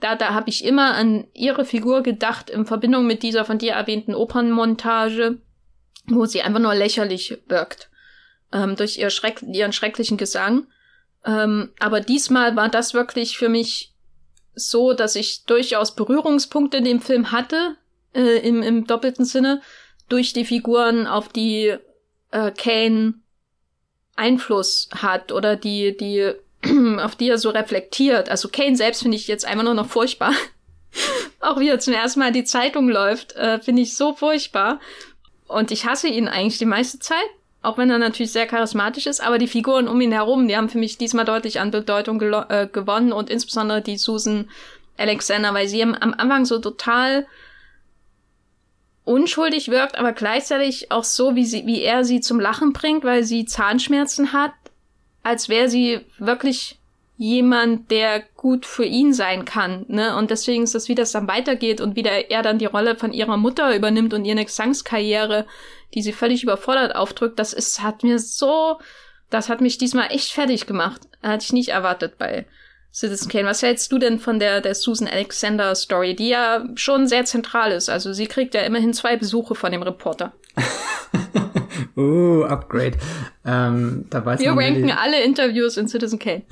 da, da habe ich immer an ihre Figur gedacht in Verbindung mit dieser von dir erwähnten Opernmontage wo sie einfach nur lächerlich wirkt. Ähm, durch ihr Schreck ihren schrecklichen Gesang. Ähm, aber diesmal war das wirklich für mich so, dass ich durchaus Berührungspunkte in dem Film hatte, äh, im, im doppelten Sinne, durch die Figuren, auf die äh, Kane Einfluss hat oder die, die, [clears throat] auf die er so reflektiert. Also Kane selbst finde ich jetzt einfach nur noch furchtbar. [laughs] Auch wie er zum ersten Mal die Zeitung läuft, äh, finde ich so furchtbar. Und ich hasse ihn eigentlich die meiste Zeit, auch wenn er natürlich sehr charismatisch ist, aber die Figuren um ihn herum, die haben für mich diesmal deutlich an Bedeutung äh, gewonnen und insbesondere die Susan Alexander, weil sie am Anfang so total unschuldig wirkt, aber gleichzeitig auch so, wie sie, wie er sie zum Lachen bringt, weil sie Zahnschmerzen hat, als wäre sie wirklich jemand, der gut für ihn sein kann, ne? Und deswegen ist das, wie das dann weitergeht und wie der, er dann die Rolle von ihrer Mutter übernimmt und ihre Gesangskarriere, die sie völlig überfordert aufdrückt, das ist, hat mir so, das hat mich diesmal echt fertig gemacht. Hatte ich nicht erwartet bei Citizen Kane. Was hältst du denn von der, der Susan Alexander Story, die ja schon sehr zentral ist? Also sie kriegt ja immerhin zwei Besuche von dem Reporter. [laughs] uh, Upgrade. Ähm, da weiß Wir ranken alle Interviews in Citizen Kane.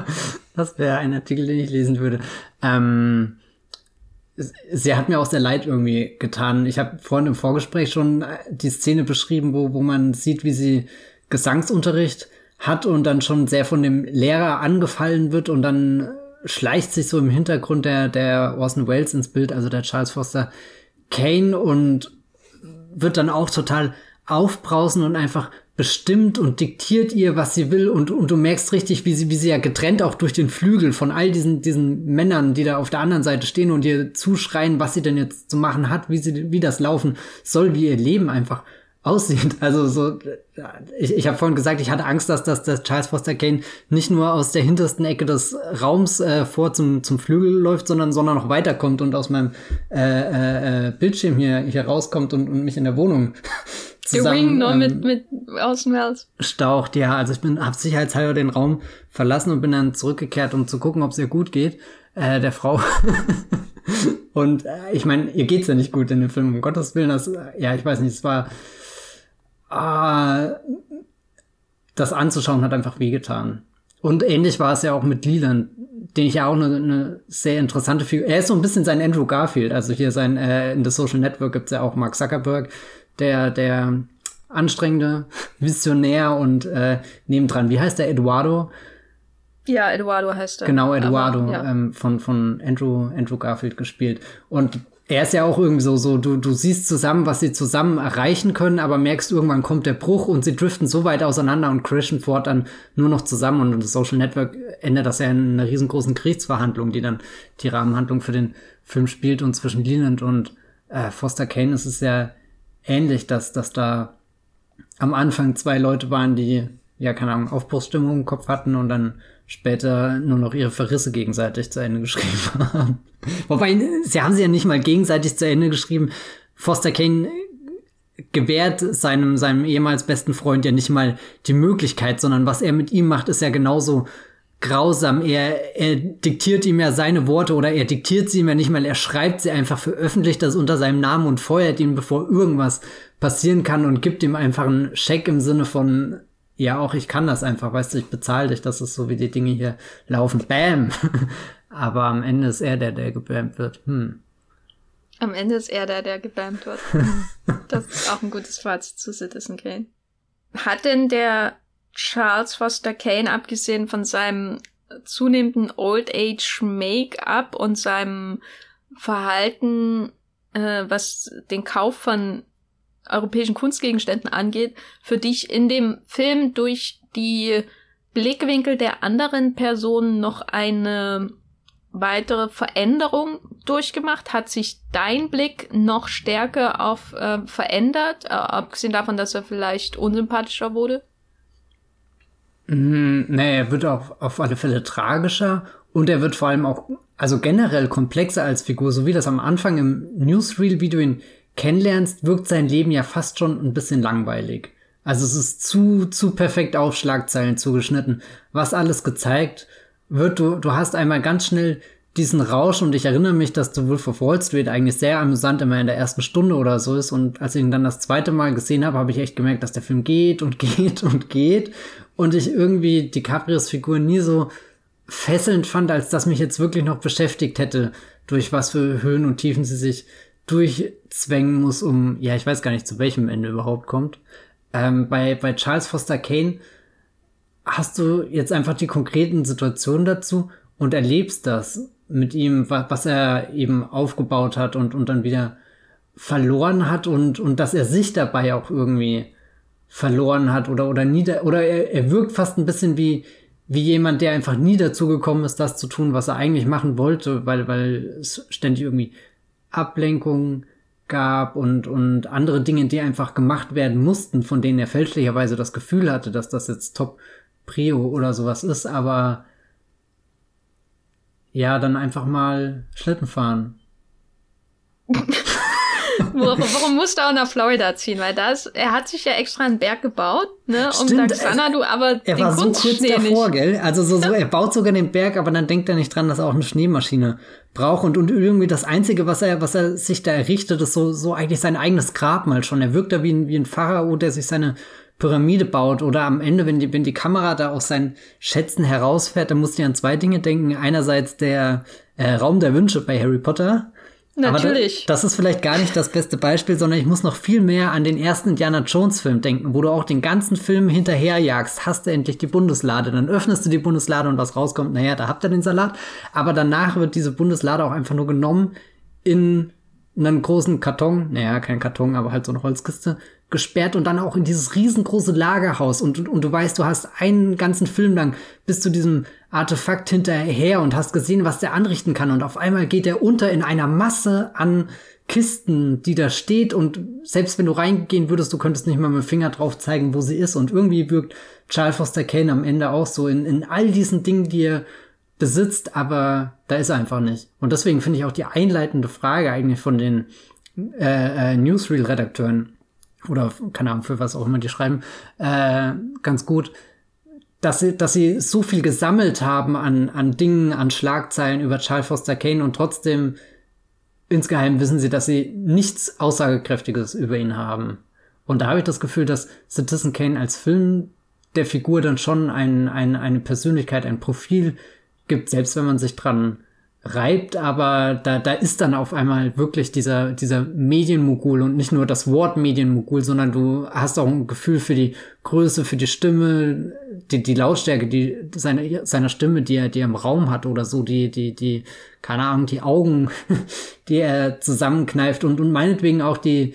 [laughs] das wäre ein Artikel, den ich lesen würde. Ähm, sie hat mir auch sehr leid irgendwie getan. Ich habe vorhin im Vorgespräch schon äh, die Szene beschrieben, wo, wo man sieht, wie sie Gesangsunterricht hat und dann schon sehr von dem Lehrer angefallen wird und dann schleicht sich so im Hintergrund der, der Orson Welles ins Bild, also der Charles Foster Kane und wird dann auch total aufbrausen und einfach bestimmt und diktiert ihr, was sie will und, und du merkst richtig, wie sie, wie sie ja getrennt auch durch den Flügel von all diesen, diesen Männern, die da auf der anderen Seite stehen und ihr zuschreien, was sie denn jetzt zu machen hat, wie sie, wie das laufen soll, wie ihr Leben einfach aussieht. [laughs] Also so, ich, ich habe vorhin gesagt, ich hatte Angst, dass, dass, dass Charles Foster Kane nicht nur aus der hintersten Ecke des Raums äh, vor zum, zum Flügel läuft, sondern, sondern noch weiterkommt und aus meinem äh, äh, äh Bildschirm hier, hier rauskommt und, und mich in der Wohnung zusammen, The Ring nur ähm, mit, mit Außenwelt. Staucht, ja. Also ich bin, hab sicherheitshalber den Raum verlassen und bin dann zurückgekehrt, um zu gucken, ob es ihr gut geht. Äh, der Frau. [laughs] und äh, ich meine, ihr geht's ja nicht gut in dem Film, um Gottes Willen. Das, ja, ich weiß nicht, es war ah, das anzuschauen hat einfach wehgetan. Und ähnlich war es ja auch mit Leland, den ich ja auch eine, eine sehr interessante Figur. Er ist so ein bisschen sein Andrew Garfield. Also hier sein äh, in The Social Network gibt's ja auch Mark Zuckerberg, der, der anstrengende Visionär und äh, nebendran, wie heißt der, Eduardo? Ja, Eduardo heißt er. Genau, Eduardo, Aber, ja. ähm, von, von Andrew, Andrew Garfield gespielt. Und er ist ja auch irgendwie so, so du, du siehst zusammen, was sie zusammen erreichen können, aber merkst, irgendwann kommt der Bruch und sie driften so weit auseinander und crashen fortan nur noch zusammen. Und das Social Network ändert das ja in einer riesengroßen Kriegsverhandlung, die dann die Rahmenhandlung für den Film spielt. Und zwischen Leland und äh, Foster Kane ist es ja ähnlich, dass, dass da am Anfang zwei Leute waren, die, ja, keine Ahnung, Aufbruchsstimmung im Kopf hatten und dann später nur noch ihre Verrisse gegenseitig zu Ende [laughs] geschrieben haben. Wobei, sie haben sie ja nicht mal gegenseitig zu Ende geschrieben. Foster Kane gewährt seinem, seinem ehemals besten Freund ja nicht mal die Möglichkeit, sondern was er mit ihm macht, ist ja genauso grausam. Er, er diktiert ihm ja seine Worte oder er diktiert sie ihm ja nicht mal, er schreibt sie einfach, veröffentlicht das unter seinem Namen und feuert ihn, bevor irgendwas passieren kann und gibt ihm einfach einen Scheck im Sinne von, ja, auch ich kann das einfach, weißt du, ich bezahle dich, das ist so, wie die Dinge hier laufen. Bam! [laughs] Aber am Ende ist er der, der gebammt wird. Hm. Am Ende ist er der, der gebammt wird. [laughs] das ist auch ein gutes Fazit zu Citizen Kane. Hat denn der Charles Foster Kane, abgesehen von seinem zunehmenden Old Age Make-up und seinem Verhalten, äh, was den Kauf von europäischen Kunstgegenständen angeht, für dich in dem Film durch die Blickwinkel der anderen Personen noch eine weitere Veränderung durchgemacht? Hat sich dein Blick noch stärker auf äh, verändert, äh, abgesehen davon, dass er vielleicht unsympathischer wurde? Mm, nee, er wird auch auf alle Fälle tragischer und er wird vor allem auch, also generell komplexer als Figur, so wie das am Anfang im Newsreel, wie du ihn kennenlernst, wirkt sein Leben ja fast schon ein bisschen langweilig. Also es ist zu, zu perfekt auf Schlagzeilen zugeschnitten. Was alles gezeigt wird, du, du hast einmal ganz schnell diesen Rausch und ich erinnere mich, dass The Wolf of Wall Street eigentlich sehr amüsant immer in der ersten Stunde oder so ist und als ich ihn dann das zweite Mal gesehen habe, habe ich echt gemerkt, dass der Film geht und [laughs] geht und geht und ich irgendwie DiCaprios Figur nie so fesselnd fand, als dass mich jetzt wirklich noch beschäftigt hätte, durch was für Höhen und Tiefen sie sich durchzwängen muss, um, ja, ich weiß gar nicht, zu welchem Ende überhaupt kommt. Ähm, bei, bei Charles Foster Kane hast du jetzt einfach die konkreten Situationen dazu und erlebst das mit ihm, was, er eben aufgebaut hat und, und dann wieder verloren hat und, und dass er sich dabei auch irgendwie verloren hat oder, oder nieder, oder er, er wirkt fast ein bisschen wie, wie jemand, der einfach nie dazu gekommen ist, das zu tun, was er eigentlich machen wollte, weil, weil es ständig irgendwie Ablenkungen gab und, und andere Dinge, die einfach gemacht werden mussten, von denen er fälschlicherweise das Gefühl hatte, dass das jetzt Top Prio oder sowas ist, aber ja, dann einfach mal Schlitten fahren. [laughs] [laughs] warum, warum musste er auch nach Florida ziehen? Weil das, er hat sich ja extra einen Berg gebaut, ne? Um Stimmt, da Xanadu, aber er war so kurz davor, nicht. gell? Also so, so, [laughs] er baut sogar den Berg, aber dann denkt er nicht dran, dass er auch eine Schneemaschine braucht und, und irgendwie das Einzige, was er, was er sich da errichtet, ist so, so eigentlich sein eigenes Grab mal schon. Er wirkt da wie ein, wie ein Pharao, der sich seine Pyramide baut oder am Ende, wenn die, wenn die Kamera da aus seinen Schätzen herausfährt, dann musst du an zwei Dinge denken. Einerseits der äh, Raum der Wünsche bei Harry Potter, Natürlich. Das, das, ist vielleicht gar nicht das beste Beispiel, sondern ich muss noch viel mehr an den ersten Indiana Jones Film denken, wo du auch den ganzen Film hinterherjagst. Hast du endlich die Bundeslade, dann öffnest du die Bundeslade und was rauskommt, naja, da habt ihr den Salat. Aber danach wird diese Bundeslade auch einfach nur genommen in einen großen Karton, naja, kein Karton, aber halt so eine Holzkiste, gesperrt und dann auch in dieses riesengroße Lagerhaus. Und, und du weißt, du hast einen ganzen Film lang bis zu diesem Artefakt hinterher und hast gesehen, was der anrichten kann. Und auf einmal geht er unter in einer Masse an Kisten, die da steht. Und selbst wenn du reingehen würdest, du könntest nicht mal mit dem Finger drauf zeigen, wo sie ist. Und irgendwie wirkt Charles Foster Kane am Ende auch so in, in all diesen Dingen, die er besitzt, aber da ist er einfach nicht. Und deswegen finde ich auch die einleitende Frage eigentlich von den äh, äh, Newsreel-Redakteuren oder keine Ahnung, für was auch immer die schreiben, äh, ganz gut, dass sie, dass sie so viel gesammelt haben an, an Dingen, an Schlagzeilen über Charles Foster Kane und trotzdem insgeheim wissen sie, dass sie nichts Aussagekräftiges über ihn haben. Und da habe ich das Gefühl, dass Citizen Kane als Film der Figur dann schon ein, ein, eine Persönlichkeit, ein Profil gibt, selbst wenn man sich dran reibt, aber da, da ist dann auf einmal wirklich dieser, dieser Medienmogul und nicht nur das Wort Medienmogul, sondern du hast auch ein Gefühl für die Größe, für die Stimme, die, die Lautstärke, die, seine, seiner Stimme, die er, die er im Raum hat oder so, die, die, die, keine Ahnung, die Augen, [laughs] die er zusammenkneift und, und meinetwegen auch die,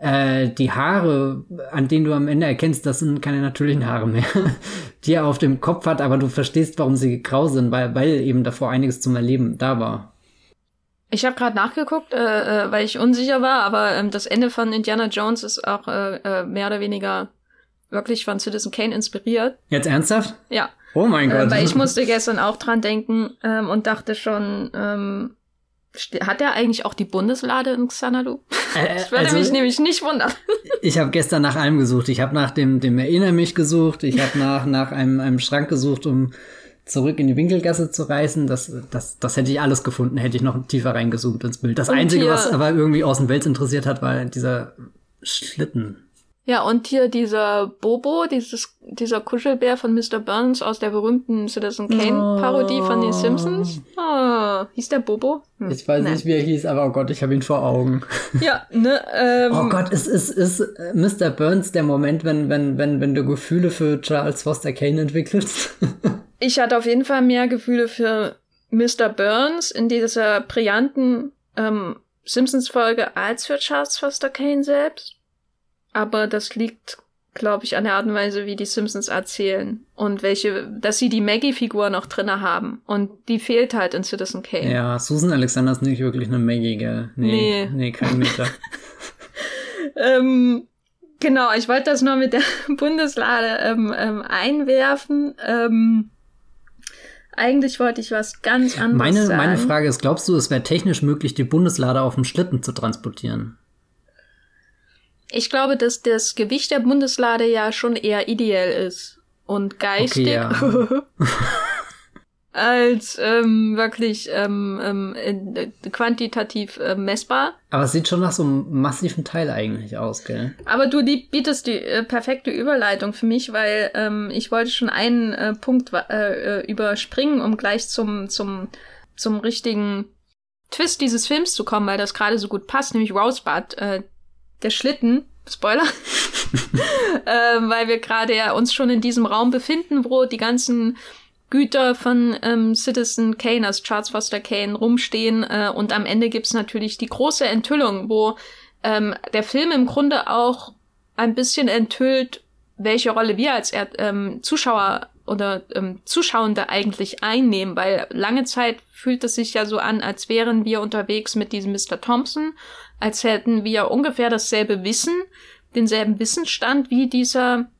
äh, die Haare, an denen du am Ende erkennst, das sind keine natürlichen Haare mehr, [laughs] die er auf dem Kopf hat, aber du verstehst, warum sie grau sind, weil, weil eben davor einiges zum Erleben da war. Ich habe gerade nachgeguckt, äh, äh, weil ich unsicher war, aber ähm, das Ende von Indiana Jones ist auch äh, äh, mehr oder weniger wirklich von Citizen Kane inspiriert. Jetzt ernsthaft? Ja. Oh mein Gott. Äh, weil ich [laughs] musste gestern auch dran denken ähm, und dachte schon, ähm, hat er eigentlich auch die Bundeslade in Xanadu? Äh, [laughs] ich würde also, mich nämlich nicht wundern. [laughs] Ich habe gestern nach allem gesucht. Ich habe nach dem, dem Erinner mich gesucht. Ich habe nach, nach einem, einem Schrank gesucht, um zurück in die Winkelgasse zu reißen. Das, das, das hätte ich alles gefunden, hätte ich noch tiefer reingezoomt ins Bild. Das und Einzige, was aber irgendwie aus dem Welt interessiert hat, war dieser Schlitten. Ja, und hier dieser Bobo, dieses, dieser Kuschelbär von Mr. Burns aus der berühmten Citizen Kane-Parodie oh. von den Simpsons. Oh, hieß der Bobo? Hm. Ich weiß nee. nicht, wie er hieß, aber oh Gott, ich habe ihn vor Augen. [laughs] Ja, ne? Ähm, oh Gott, ist, ist, ist äh, Mr. Burns der Moment, wenn, wenn, wenn, wenn du Gefühle für Charles Foster Kane entwickelst? [laughs] ich hatte auf jeden Fall mehr Gefühle für Mr. Burns in dieser brillanten ähm, Simpsons-Folge als für Charles Foster Kane selbst. Aber das liegt, glaube ich, an der Art und Weise, wie die Simpsons erzählen und welche, dass sie die Maggie-Figur noch drinne haben und die fehlt halt in Citizen Kane. Ja, Susan Alexander ist nicht wirklich eine Maggie, gell? Nee, nee, nee kein Meter. [laughs] [laughs] ähm, genau, ich wollte das nur mit der [laughs] Bundeslade ähm, ähm, einwerfen. Ähm, eigentlich wollte ich was ganz anderes meine, sagen. Meine Frage ist, glaubst du, es wäre technisch möglich, die Bundeslade auf dem Schlitten zu transportieren? Ich glaube, dass das Gewicht der Bundeslade ja schon eher ideell ist und geistig. Okay, ja. [laughs] als ähm, wirklich ähm, ähm, äh, quantitativ äh, messbar. Aber es sieht schon nach so einem massiven Teil eigentlich aus, gell? Aber du die bietest die äh, perfekte Überleitung für mich, weil ähm, ich wollte schon einen äh, Punkt äh, äh, überspringen, um gleich zum zum zum richtigen Twist dieses Films zu kommen, weil das gerade so gut passt, nämlich Rosebud, äh, der Schlitten, Spoiler, [laughs] äh, weil wir gerade ja uns schon in diesem Raum befinden, wo die ganzen Güter von ähm, Citizen Kane, also Charles Foster Kane, rumstehen. Äh, und am Ende gibt's natürlich die große Enthüllung, wo ähm, der Film im Grunde auch ein bisschen enthüllt, welche Rolle wir als ähm, Zuschauer oder ähm, Zuschauende eigentlich einnehmen, weil lange Zeit fühlt es sich ja so an, als wären wir unterwegs mit diesem Mr. Thompson, als hätten wir ungefähr dasselbe Wissen, denselben Wissensstand wie dieser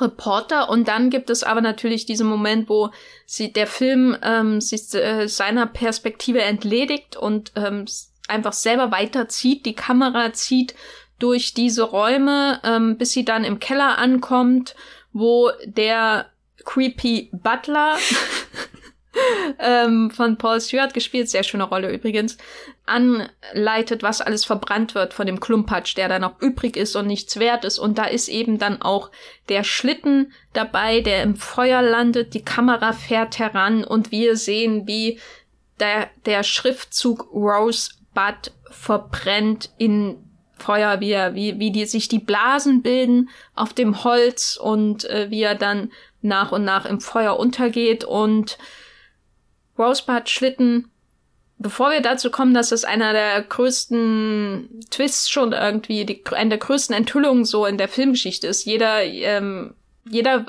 Reporter. Und dann gibt es aber natürlich diesen Moment, wo sie der Film ähm, sich äh, seiner Perspektive entledigt und ähm, einfach selber weiterzieht, die Kamera zieht durch diese Räume, ähm, bis sie dann im Keller ankommt, wo der creepy Butler [laughs] ähm, von Paul Stewart gespielt, sehr schöne Rolle übrigens, anleitet, was alles verbrannt wird von dem Klumpatsch, der da noch übrig ist und nichts wert ist. Und da ist eben dann auch der Schlitten dabei, der im Feuer landet, die Kamera fährt heran und wir sehen, wie der, der Schriftzug Rosebud verbrennt in Feuer, wie, er, wie, wie die, sich die Blasen bilden auf dem Holz und äh, wie er dann nach und nach im Feuer untergeht und Rosebud Schlitten, bevor wir dazu kommen, dass es einer der größten Twists schon irgendwie, die, eine der größten Enthüllungen so in der Filmgeschichte ist. Jeder, ähm, jeder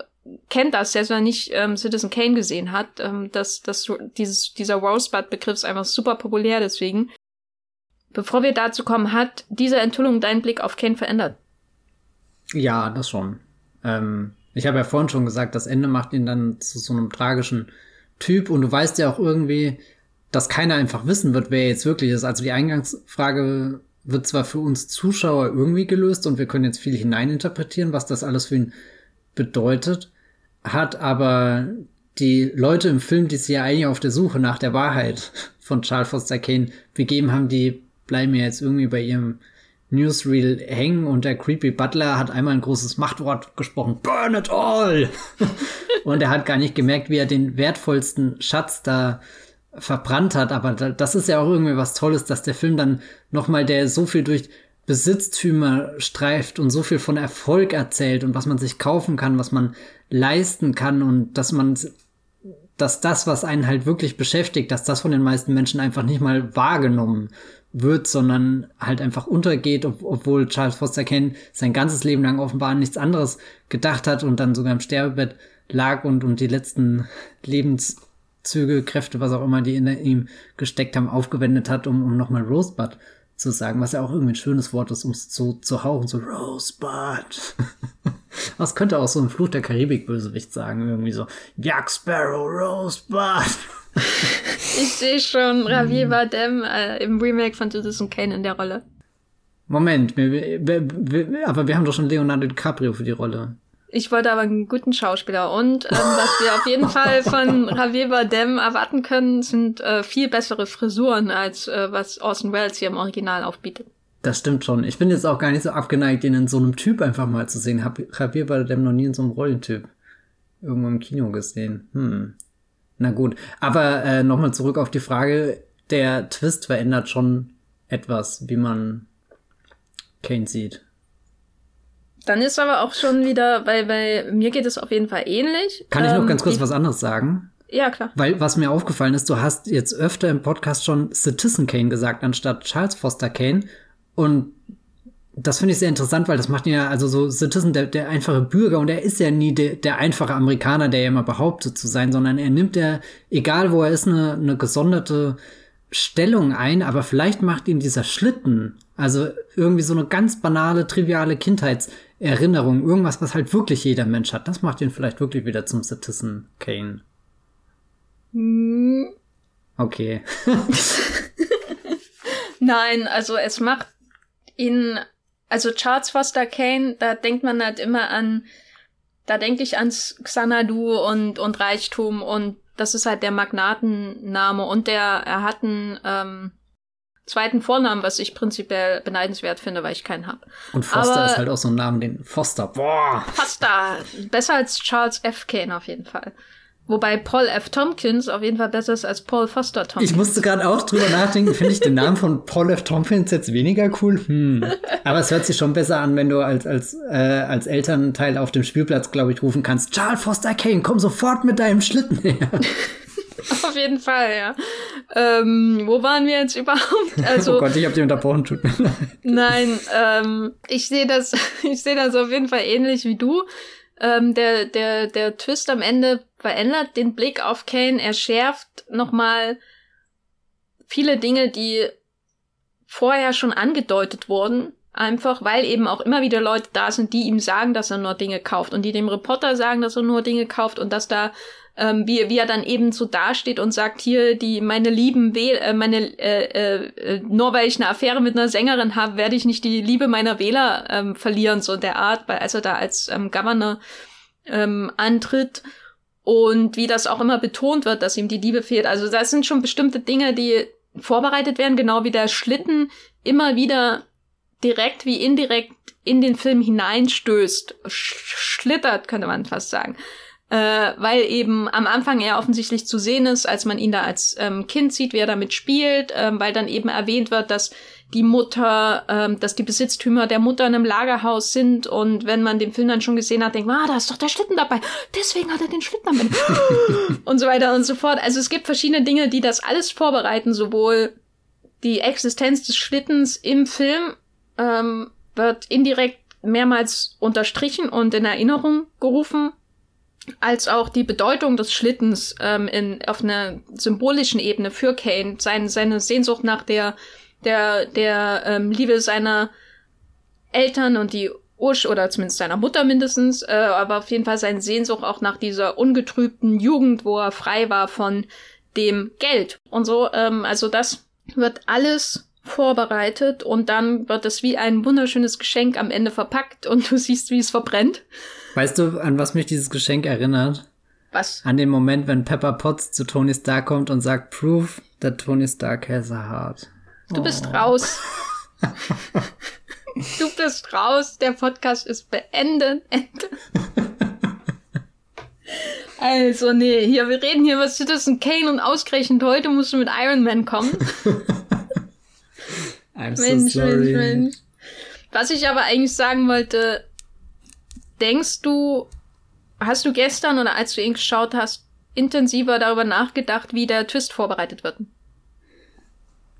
kennt das, selbst wenn er nicht ähm, Citizen Kane gesehen hat, ähm, dass, dass dieses, dieser Rosebud-Begriff ist einfach super populär deswegen. Bevor wir dazu kommen, hat diese Enthüllung deinen Blick auf Kane verändert? Ja, das schon. Ähm, ich habe ja vorhin schon gesagt, das Ende macht ihn dann zu so einem tragischen Typ und du weißt ja auch irgendwie, dass keiner einfach wissen wird, wer jetzt wirklich ist. Also die Eingangsfrage wird zwar für uns Zuschauer irgendwie gelöst und wir können jetzt viel hineininterpretieren, was das alles für ihn bedeutet, hat aber die Leute im Film, die sich ja eigentlich auf der Suche nach der Wahrheit [laughs] von Charles Foster Kane begeben haben, die bleiben ja jetzt irgendwie bei ihrem Newsreel hängen und der Creepy Butler hat einmal ein großes Machtwort gesprochen. Burn it all! [laughs] und er hat gar nicht gemerkt, wie er den wertvollsten Schatz da verbrannt hat. Aber das ist ja auch irgendwie was Tolles, dass der Film dann nochmal, der so viel durch Besitztümer streift und so viel von Erfolg erzählt und was man sich kaufen kann, was man leisten kann und dass man, dass das, was einen halt wirklich beschäftigt, dass das von den meisten Menschen einfach nicht mal wahrgenommen wird, sondern halt einfach untergeht, ob, obwohl Charles Foster Kane sein ganzes Leben lang offenbar an nichts anderes gedacht hat und dann sogar im Sterbebett lag und, und die letzten [laughs] Lebenszüge, Kräfte, was auch immer, die in ihm gesteckt haben, aufgewendet hat, um, um nochmal Rosebud zu sagen, was ja auch irgendwie ein schönes Wort ist, um es zu, zu hauchen, so Rosebud. [laughs] Was könnte auch so ein Fluch der Karibik-Bösewicht sagen? Irgendwie so, Jack Sparrow, Rosebud. [laughs] ich sehe schon Javier Bardem äh, im Remake von Citizen Kane in der Rolle. Moment, wir, wir, wir, aber wir haben doch schon Leonardo DiCaprio für die Rolle. Ich wollte aber einen guten Schauspieler. Und ähm, was wir auf jeden Fall von [laughs] Javier Bardem erwarten können, sind äh, viel bessere Frisuren, als äh, was Orson Welles hier im Original aufbietet. Das stimmt schon. Ich bin jetzt auch gar nicht so abgeneigt, ihn in so einem Typ einfach mal zu sehen. Hab Javier Bardem noch nie in so einem Rollentyp irgendwo im Kino gesehen. Hm. Na gut. Aber äh, nochmal zurück auf die Frage. Der Twist verändert schon etwas, wie man Kane sieht. Dann ist aber auch schon wieder, weil bei mir geht es auf jeden Fall ähnlich. Kann ich noch ähm, ganz kurz was anderes sagen? Ja, klar. Weil was mir aufgefallen ist, du hast jetzt öfter im Podcast schon Citizen Kane gesagt, anstatt Charles Foster Kane. Und das finde ich sehr interessant, weil das macht ihn ja, also so Citizen, der, der einfache Bürger, und er ist ja nie der, der einfache Amerikaner, der ja immer behauptet zu sein, sondern er nimmt ja, egal wo er ist, eine, eine gesonderte Stellung ein, aber vielleicht macht ihn dieser Schlitten, also irgendwie so eine ganz banale, triviale Kindheitserinnerung, irgendwas, was halt wirklich jeder Mensch hat, das macht ihn vielleicht wirklich wieder zum Citizen Kane. Hm. Okay. [laughs] Nein, also es macht ihn, also Charles Foster Kane, da denkt man halt immer an, da denke ich ans Xanadu und, und Reichtum und das ist halt der Magnatenname und der, er hat einen ähm, zweiten Vornamen, was ich prinzipiell beneidenswert finde, weil ich keinen habe. Und Foster Aber ist halt auch so ein Name, den Foster, boah. Foster, besser als Charles F. Kane auf jeden Fall. Wobei Paul F. Tompkins auf jeden Fall besser ist als Paul Foster Tompkins. Ich musste gerade auch drüber nachdenken, finde ich den Namen von Paul F. Tompkins jetzt weniger cool? Hm. Aber es hört sich schon besser an, wenn du als, als, äh, als Elternteil auf dem Spielplatz, glaube ich, rufen kannst, Charles Foster Kane, komm sofort mit deinem Schlitten her. [laughs] Auf jeden Fall, ja. Ähm, wo waren wir jetzt überhaupt? [laughs] Also, oh Gott, ich habe dich unterbrochen, tut mir leid. Nein, ähm, ich sehe das, [laughs] ich sehe das auf jeden Fall ähnlich wie du. Ähm, der, der, der Twist am Ende verändert den Blick auf Kane. Er schärft nochmal viele Dinge, die vorher schon angedeutet wurden. Einfach, weil eben auch immer wieder Leute da sind, die ihm sagen, dass er nur Dinge kauft und die dem Reporter sagen, dass er nur Dinge kauft und dass da ähm, wie, wie er dann eben so dasteht und sagt, hier, die, meine lieben Wähl äh, meine, äh, äh, nur weil ich eine Affäre mit einer Sängerin habe, werde ich nicht die Liebe meiner Wähler ähm, verlieren, so der Art, weil als er da als ähm, Governor ähm, antritt und wie das auch immer betont wird, dass ihm die Liebe fehlt. Also das sind schon bestimmte Dinge, die vorbereitet werden, genau wie der Schlitten immer wieder direkt wie indirekt in den Film hineinstößt, schlittert, könnte man fast sagen äh, weil eben am Anfang er offensichtlich zu sehen ist, als man ihn da als ähm, Kind sieht, wie er damit spielt, ähm, weil dann eben erwähnt wird, dass die Mutter, ähm, dass die Besitztümer der Mutter in einem Lagerhaus sind und wenn man den Film dann schon gesehen hat, denkt man, ah, da ist doch der Schlitten dabei, deswegen hat er den Schlitten damit [laughs] und so weiter und so fort. Also es gibt verschiedene Dinge, die das alles vorbereiten, sowohl die Existenz des Schlittens im Film ähm, wird indirekt mehrmals unterstrichen und in Erinnerung gerufen als auch die Bedeutung des Schlittens ähm, in, auf einer symbolischen Ebene für Kane, sein, seine Sehnsucht nach der, der, der ähm, Liebe seiner Eltern und die Ursch oder zumindest seiner Mutter mindestens, äh, aber auf jeden Fall seine Sehnsucht auch nach dieser ungetrübten Jugend, wo er frei war von dem Geld und so. Ähm, also das wird alles vorbereitet und dann wird es wie ein wunderschönes Geschenk am Ende verpackt und [laughs] du siehst, wie es verbrennt. Weißt du, an was mich dieses Geschenk erinnert? Was? An den Moment, wenn Pepper Potts zu Tony Stark kommt und sagt, Proof that Tony Stark has a heart. Du oh. bist raus. du bist raus. Der Podcast ist beendet. Ende. Also, nee, hier, wir reden hier über Citizen Kane und ausgerechnet heute musst du mit Iron Man kommen. [laughs] I'm Mensch, so sorry. Mensch, Mensch. Was ich aber eigentlich sagen wollte, denkst du, hast du gestern oder als du ihn geschaut hast, intensiver darüber nachgedacht, wie der Twist vorbereitet wird?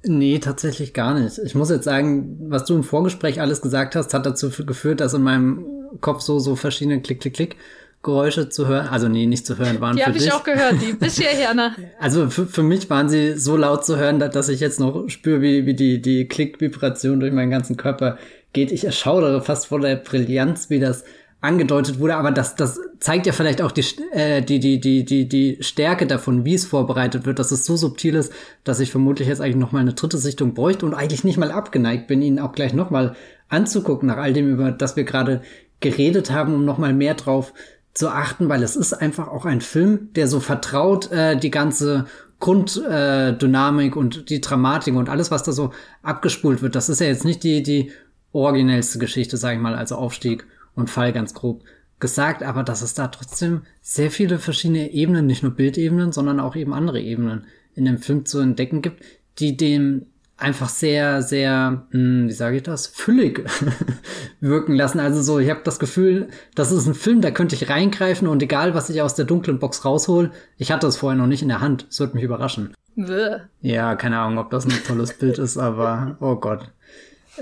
Nee, tatsächlich gar nicht. Ich muss jetzt sagen, was du im Vorgespräch alles gesagt hast, hat dazu geführt, dass in meinem Kopf so, so verschiedene Klick, Klick, Klick Geräusche zu hören, also nee, nicht zu hören waren. Die habe ich auch gehört, die bis hierher, ne? [laughs] Also für, für mich waren sie so laut zu hören, dass ich jetzt noch spüre, wie, wie die, die Klick-Vibration durch meinen ganzen Körper geht. Ich erschaudere fast vor der Brillanz, wie das angedeutet wurde, aber das, das zeigt ja vielleicht auch die, äh, die, die, die, die, die Stärke davon, wie es vorbereitet wird, dass es so subtil ist, dass ich vermutlich jetzt eigentlich noch mal eine dritte Sichtung bräuchte und eigentlich nicht mal abgeneigt bin, ihn auch gleich noch mal anzugucken, nach all dem, über das wir gerade geredet haben, um noch mal mehr drauf zu achten, weil es ist einfach auch ein Film, der so vertraut äh, die ganze Grunddynamik äh, und die Dramatik und alles, was da so abgespult wird. Das ist ja jetzt nicht die, die originellste Geschichte, sage ich mal, also Aufstieg und Fall ganz grob gesagt, aber dass es da trotzdem sehr viele verschiedene Ebenen, nicht nur Bildebenen, sondern auch eben andere Ebenen in dem Film zu entdecken gibt, die dem einfach sehr, sehr, hm, wie sage ich das, füllig [laughs] wirken lassen. Also so, ich habe das Gefühl, das ist ein Film, da könnte ich reingreifen und egal, was ich aus der dunklen Box raushol, ich hatte es vorher noch nicht in der Hand. Es wird mich überraschen. Bäh. Ja, keine Ahnung, ob das ein tolles Bild ist, aber oh Gott.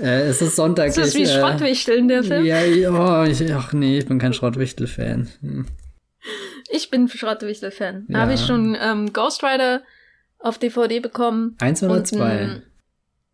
Äh, es ist Sonntag. Ist das wie äh, Schrottwichteln, der Film? Ja, ja, ich, ach nee, ich bin kein Schrottwichtel-Fan. Hm. Ich bin Schrottwichtel-Fan. Da Ja. habe ich schon ähm, Ghost Rider auf DVD bekommen. Eins oder zwei?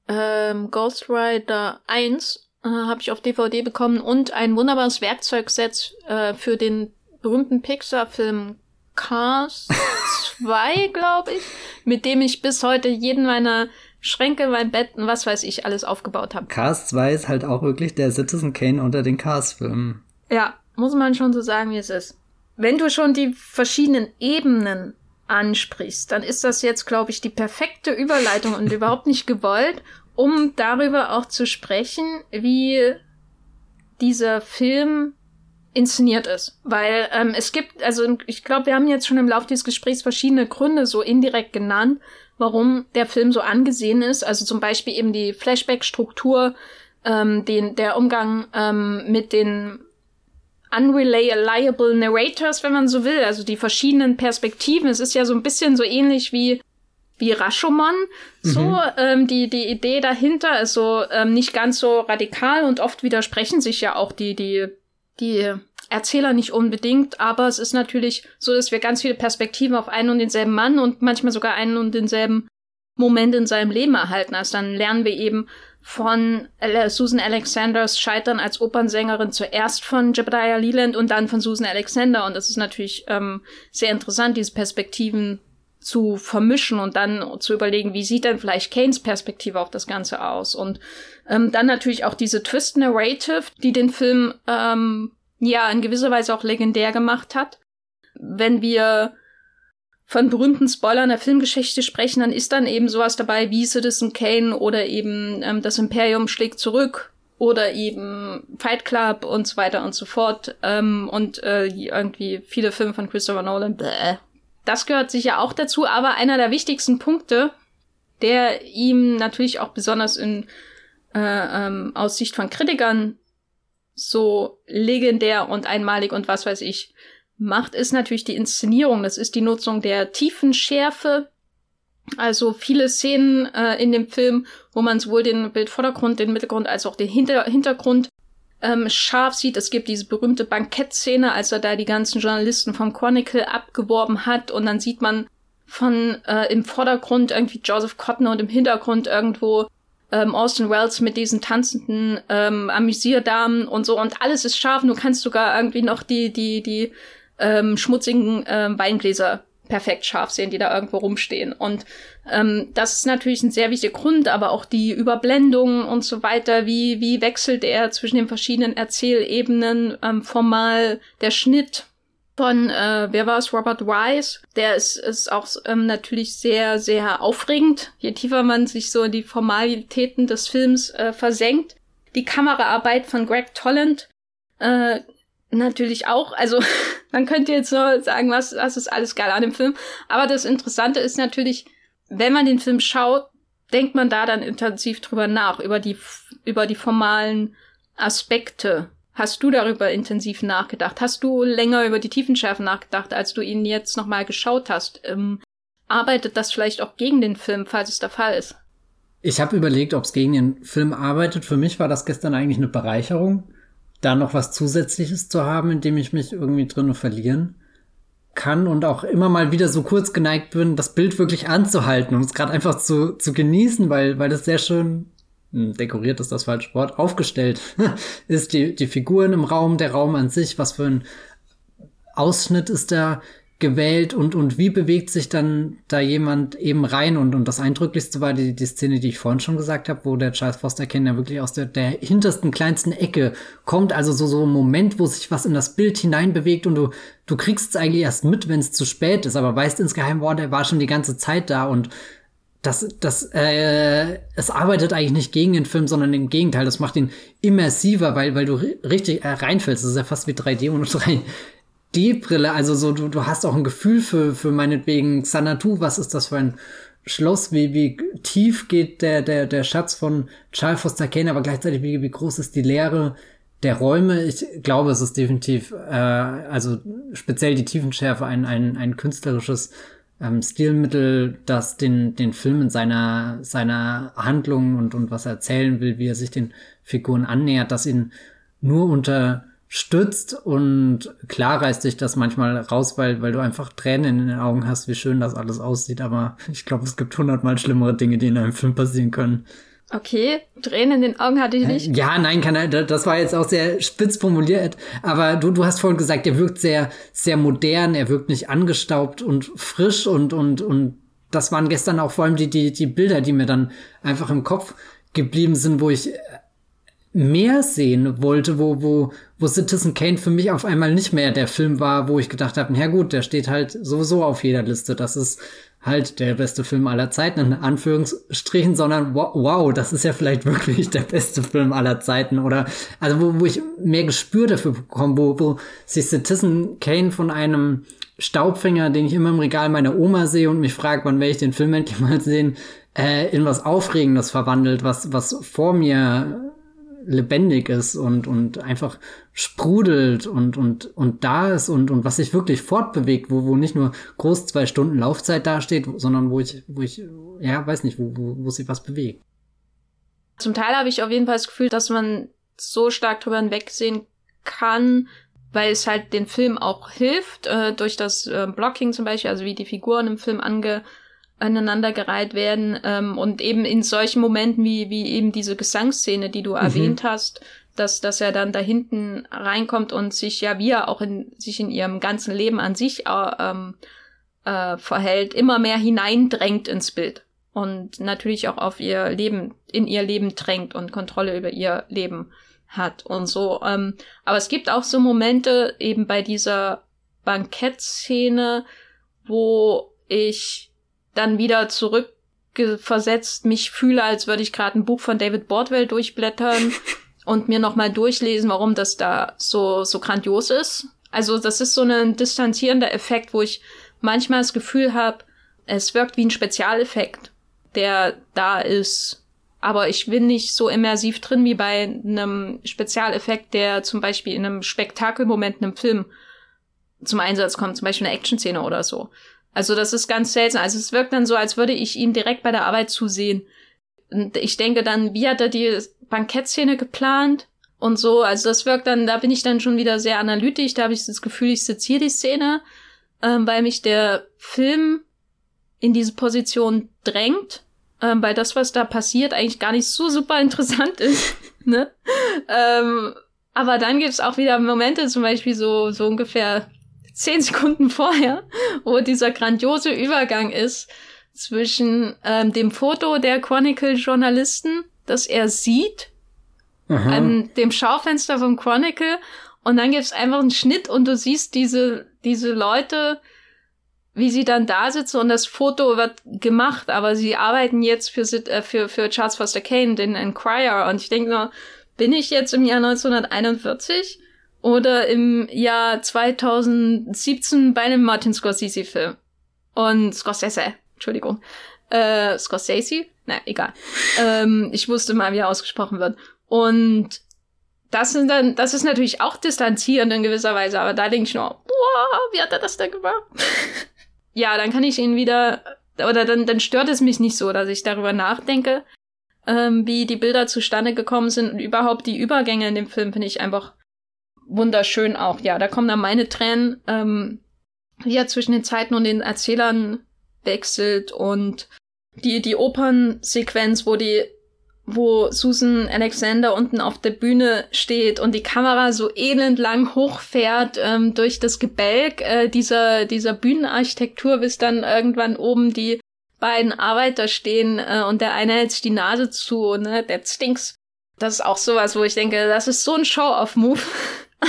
ähm, Ghost Rider 1 äh, habe ich auf DVD bekommen und ein wunderbares Werkzeugset äh, für den berühmten Pixar-Film Cars [laughs] 2, glaube ich, mit dem ich bis heute jeden meiner Schränke, mein Bett und was weiß ich alles aufgebaut habe. Cars 2 ist halt auch wirklich der Citizen Kane unter den Cars-Filmen. Ja, muss man schon so sagen, wie es ist. Wenn du schon die verschiedenen Ebenen ansprichst, dann ist das jetzt, glaube ich, die perfekte Überleitung und [laughs] überhaupt nicht gewollt, um darüber auch zu sprechen, wie dieser Film inszeniert ist. Weil ähm, es gibt, also ich glaube, wir haben jetzt schon im Laufe dieses Gesprächs verschiedene Gründe so indirekt genannt, warum der Film so angesehen ist. Also zum Beispiel eben die Flashback-Struktur, ähm, den, der Umgang ähm, mit den unreliable narrators, wenn man so will, also die verschiedenen Perspektiven. Es ist ja so ein bisschen so ähnlich wie wie Rashomon. So, ähm, die, die Idee dahinter ist so ähm, nicht ganz so radikal und oft widersprechen sich ja auch die, die, die Erzähler nicht unbedingt, aber es ist natürlich so, dass wir ganz viele Perspektiven auf einen und denselben Mann und manchmal sogar einen und denselben Moment in seinem Leben erhalten. Also dann lernen wir eben von Susan Alexanders Scheitern als Opernsängerin zuerst von Jebediah Leland und dann von Susan Alexander. Und das ist natürlich ähm, sehr interessant, diese Perspektiven zu vermischen und dann zu überlegen, wie sieht denn vielleicht Kanes Perspektive auf das Ganze aus? Und ähm, dann natürlich auch diese Twist Narrative, die den Film ähm, ja in gewisser Weise auch legendär gemacht hat. Wenn wir von berühmten Spoilern der Filmgeschichte sprechen, dann ist dann eben sowas dabei wie Citizen Kane oder eben ähm, das Imperium schlägt zurück oder eben Fight Club und so weiter und so fort ähm, und äh, irgendwie viele Filme von Christopher Nolan. Bäh. Das gehört sicher auch dazu, aber einer der wichtigsten Punkte, der ihm natürlich auch besonders in äh, ähm, aus Sicht von Kritikern so legendär und einmalig und was weiß ich macht, ist natürlich die Inszenierung. Das ist die Nutzung der Tiefenschärfe. Also viele Szenen äh, in dem Film, wo man sowohl den Bildvordergrund, den Mittelgrund als auch den Hinter Hintergrund ähm, scharf sieht. Es gibt diese berühmte Bankettszene, als er da die ganzen Journalisten vom Chronicle abgeworben hat und dann sieht man von äh, im Vordergrund irgendwie Joseph Cotton und im Hintergrund irgendwo ähm, Austin Wells mit diesen tanzenden ähm, Amüsierdamen und so und alles ist scharf. Du kannst sogar irgendwie noch die die die ähm, schmutzigen ähm, Weingläser perfekt scharf sehen, die da irgendwo rumstehen. Und ähm, das ist natürlich ein sehr wichtiger Grund, aber auch die Überblendung und so weiter, wie, wie wechselt er zwischen den verschiedenen Erzählebenen, ähm, formal der Schnitt von, äh, wer war es, Robert Wise, der ist, ist auch ähm, natürlich sehr, sehr aufregend, je tiefer man sich so in die Formalitäten des Films äh, versenkt. Die Kameraarbeit von Greg Tolland, äh, natürlich auch. Also [laughs] man könnte jetzt so sagen, was, was ist alles geil an dem Film. Aber das Interessante ist natürlich, wenn man den Film schaut, denkt man da dann intensiv drüber nach, über die, über die formalen Aspekte. Hast du darüber intensiv nachgedacht? Hast du länger über die Tiefenschärfe nachgedacht, als du ihn jetzt nochmal geschaut hast? Ähm, arbeitet das vielleicht auch gegen den Film, falls es der Fall ist? Ich habe überlegt, ob es gegen den Film arbeitet. Für mich war das gestern eigentlich eine Bereicherung, da noch was Zusätzliches zu haben, in dem ich mich irgendwie drin verlieren kann und auch immer mal wieder so kurz geneigt bin, das Bild wirklich anzuhalten und es gerade einfach zu, zu genießen, weil, weil das sehr schön dekoriert ist das falsche Wort, aufgestellt [laughs] ist die, die Figuren im Raum, der Raum an sich, was für ein Ausschnitt ist da gewählt und, und wie bewegt sich dann da jemand eben rein? Und, und das Eindrücklichste war die, die Szene, die ich vorhin schon gesagt habe, wo der Charles Foster ja wirklich aus der, der hintersten, kleinsten Ecke kommt, also so, so ein Moment, wo sich was in das Bild hineinbewegt und du, du kriegst es eigentlich erst mit, wenn es zu spät ist, aber weißt insgeheim, boah, der war schon die ganze Zeit da und das, das, äh, es arbeitet eigentlich nicht gegen den Film, sondern im Gegenteil, das macht ihn immersiver, weil, weil du richtig äh, reinfällst. Das ist ja fast wie 3D und 3, D-Brille, also so, du, du hast auch ein Gefühl für, für meinetwegen Xanadu, was ist das für ein Schloss, wie, wie tief geht der, der, der Schatz von Charles Foster Kane, aber gleichzeitig wie, wie groß ist die Leere der Räume. Ich glaube, es ist definitiv, äh, also speziell die Tiefenschärfe ein, ein, ein künstlerisches ähm, Stilmittel, das den, den Film in seiner, seiner Handlung und, und was er erzählen will, wie er sich den Figuren annähert, das ihn nur unter stützt und klar reißt sich das manchmal raus, weil, weil du einfach Tränen in den Augen hast, wie schön das alles aussieht. Aber ich glaube, es gibt hundertmal schlimmere Dinge, die in einem Film passieren können. Okay, Tränen in den Augen hatte ich nicht. Ja, nein, kann das war jetzt auch sehr spitz formuliert. Aber du, du hast vorhin gesagt, er wirkt sehr, sehr modern, er wirkt nicht angestaubt und frisch und, und, und das waren gestern auch vor allem die, die, die Bilder, die mir dann einfach im Kopf geblieben sind, wo ich mehr sehen wollte, wo, wo, wo Citizen Kane für mich auf einmal nicht mehr der Film war, wo ich gedacht habe, ja gut, der steht halt sowieso auf jeder Liste. Das ist halt der beste Film aller Zeiten, in Anführungsstrichen, sondern wow, das ist ja vielleicht [laughs] wirklich der beste Film aller Zeiten. Oder also wo, wo ich mehr Gespür dafür bekomme, wo, wo sich Citizen Kane von einem Staubfänger, den ich immer im Regal meiner Oma sehe und mich fragt, wann werde ich den Film endlich mal sehen, äh, in was Aufregendes verwandelt, was, was vor mir lebendig ist und, und einfach sprudelt und, und, und da ist und, und was sich wirklich fortbewegt, wo, wo nicht nur groß zwei Stunden Laufzeit dasteht, sondern wo ich, wo ich, ja, weiß nicht, wo, wo, wo sich was bewegt. Zum Teil habe ich auf jeden Fall das Gefühl, dass man so stark drüber hinwegsehen kann, weil es halt den Film auch hilft, äh, durch das äh, Blocking zum Beispiel, also wie die Figuren im Film ange aneinandergereiht werden ähm, und eben in solchen Momenten wie, wie eben diese Gesangsszene, die du mhm. erwähnt hast, dass, dass er dann da hinten reinkommt und sich ja wie er auch in, sich in ihrem ganzen Leben an sich äh, ähm, äh, verhält, immer mehr hineindrängt ins Bild und natürlich auch auf ihr Leben, in ihr Leben drängt und Kontrolle über ihr Leben hat und so. Ähm, aber es gibt auch so Momente eben bei dieser Bankettszene, wo ich dann wieder zurückversetzt mich fühle, als würde ich gerade ein Buch von David Bordwell durchblättern [laughs] und mir nochmal durchlesen, warum das da so, so grandios ist. Also das ist so ein distanzierender Effekt, wo ich manchmal das Gefühl habe, es wirkt wie ein Spezialeffekt, der da ist. Aber ich bin nicht so immersiv drin wie bei einem Spezialeffekt, der zum Beispiel in einem Spektakelmoment in einem Film zum Einsatz kommt, zum Beispiel eine Action-Szene oder so. Also das ist ganz seltsam. Also es wirkt dann so, als würde ich ihm direkt bei der Arbeit zusehen. Und ich denke dann, wie hat er die Bankettszene geplant und so. Also das wirkt dann, da bin ich dann schon wieder sehr analytisch. Da habe ich das Gefühl, ich sitze hier die Szene, ähm, weil mich der Film in diese Position drängt, ähm, weil das, was da passiert, eigentlich gar nicht so super interessant ist. [laughs] ne? ähm, aber dann gibt's auch wieder Momente, zum Beispiel so, so ungefähr zehn Sekunden vorher, wo dieser grandiose Übergang ist zwischen ähm, dem Foto der Chronicle-Journalisten, das er sieht, an dem Schaufenster vom Chronicle, und dann gibt's einfach einen Schnitt und du siehst diese, diese Leute, wie sie dann da sitzen und das Foto wird gemacht, aber sie arbeiten jetzt für, äh, für, für Charles Foster Kane, den Enquirer. Und ich denke nur, bin ich jetzt im Jahr 1941? Oder im Jahr 2017 bei einem Martin Scorsese-Film. Und Scorsese, Entschuldigung. Äh, Scorsese? Na, egal. [laughs] ähm, ich wusste mal, wie er ausgesprochen wird. Und das sind dann, das ist natürlich auch distanzierend in gewisser Weise, aber da denke ich nur, boah, wie hat er das denn gemacht? [laughs] ja, dann kann ich ihn wieder, oder dann, dann stört es mich nicht so, dass ich darüber nachdenke, ähm, wie die Bilder zustande gekommen sind und überhaupt die Übergänge in dem Film finde ich einfach wunderschön auch. Ja, da kommen dann meine Tränen, ähm, wie er zwischen den Zeiten und den Erzählern wechselt und die, die Opernsequenz, wo die wo Susan Alexander unten auf der Bühne steht und die Kamera so elendlang hochfährt ähm, durch das Gebälk äh, dieser, dieser Bühnenarchitektur, bis dann irgendwann oben die beiden Arbeiter stehen äh, und der eine hält sich die Nase zu, ne, der stinks. Das ist auch sowas, wo ich denke, das ist so ein Show-off-Move.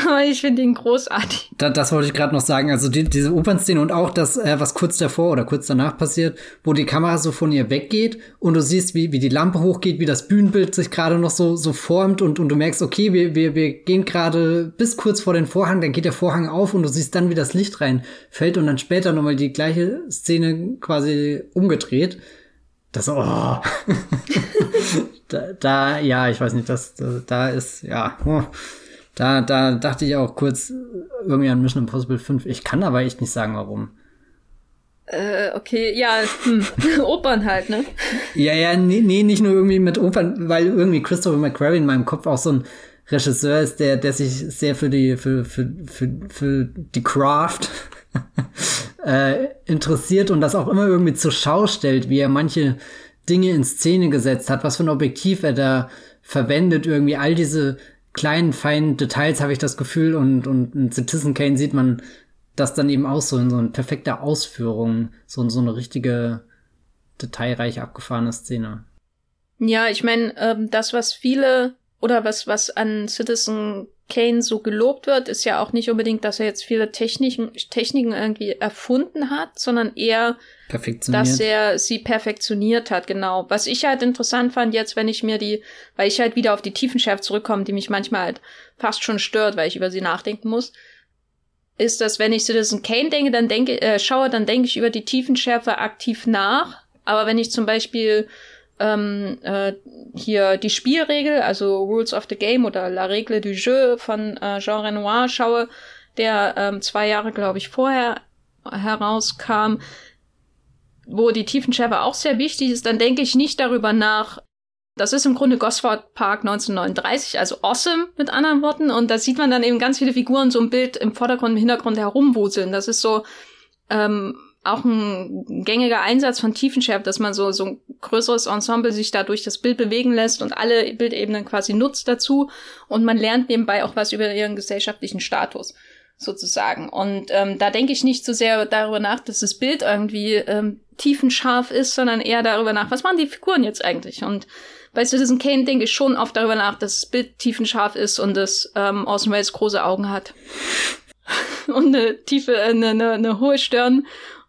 Aber ich finde ihn großartig. Da, das wollte ich gerade noch sagen. Also die, diese Opernszene und auch das, äh, was kurz davor oder kurz danach passiert, wo die Kamera so von ihr weggeht und du siehst, wie, wie die Lampe hochgeht, wie das Bühnenbild sich gerade noch so, so formt und, und du merkst, okay, wir, wir, wir gehen gerade bis kurz vor den Vorhang, dann geht der Vorhang auf und du siehst dann, wie das Licht reinfällt und dann später nochmal die gleiche Szene quasi umgedreht. Das, oh. [laughs] da, da, ja, ich weiß nicht, das, da, da ist, ja, oh. Da, da dachte ich auch kurz irgendwie an Mission Impossible 5. Ich kann aber echt nicht sagen, warum. Äh, okay, ja, hm. [laughs] Opern halt, ne? Ja, ja, nee, nee, nicht nur irgendwie mit Opern, weil irgendwie Christopher McQuarrie in meinem Kopf auch so ein Regisseur ist, der, der sich sehr für die, für, für, für, für die Craft [laughs] äh, interessiert und das auch immer irgendwie zur Schau stellt, wie er manche Dinge in Szene gesetzt hat, was für ein Objektiv er da verwendet, irgendwie all diese kleinen, feinen Details habe ich das Gefühl und, und in Citizen Kane sieht man das dann eben auch so in so eine perfekte Ausführung, so in so eine richtige, detailreich abgefahrene Szene. Ja, ich meine, ähm, das, was viele oder was, was an Citizen Kane so gelobt wird, ist ja auch nicht unbedingt, dass er jetzt viele Techniken, Techniken irgendwie erfunden hat, sondern eher, dass er sie perfektioniert hat, genau. Was ich halt interessant fand jetzt, wenn ich mir die, weil ich halt wieder auf die Tiefenschärfe zurückkomme, die mich manchmal halt fast schon stört, weil ich über sie nachdenken muss, ist, dass wenn ich Citizen Kane denke, dann denke, äh, schaue, dann denke ich über die Tiefenschärfe aktiv nach. Aber wenn ich zum Beispiel ähm, äh, hier die Spielregel, also Rules of the Game oder La Règle du Jeu von äh, Jean Renoir schaue, der ähm, zwei Jahre, glaube ich, vorher herauskam, wo die Tiefenschärfe auch sehr wichtig ist, dann denke ich nicht darüber nach. Das ist im Grunde Gosford Park 1939, also awesome mit anderen Worten. Und da sieht man dann eben ganz viele Figuren so ein Bild im Vordergrund, im Hintergrund herumwuseln. Das ist so ähm, auch ein gängiger Einsatz von Tiefenschärfe, dass man so, so ein größeres Ensemble sich da durch das Bild bewegen lässt und alle Bildebenen quasi nutzt dazu. Und man lernt nebenbei auch was über ihren gesellschaftlichen Status sozusagen. Und ähm, da denke ich nicht so sehr darüber nach, dass das Bild irgendwie ähm, tiefenscharf ist, sondern eher darüber nach, was machen die Figuren jetzt eigentlich? Und bei Citizen Kane denke ich schon oft darüber nach, dass das Bild tiefenscharf ist und das ähm, Orson Welles große Augen hat. [laughs] und eine tiefe, eine, eine, eine hohe Stirn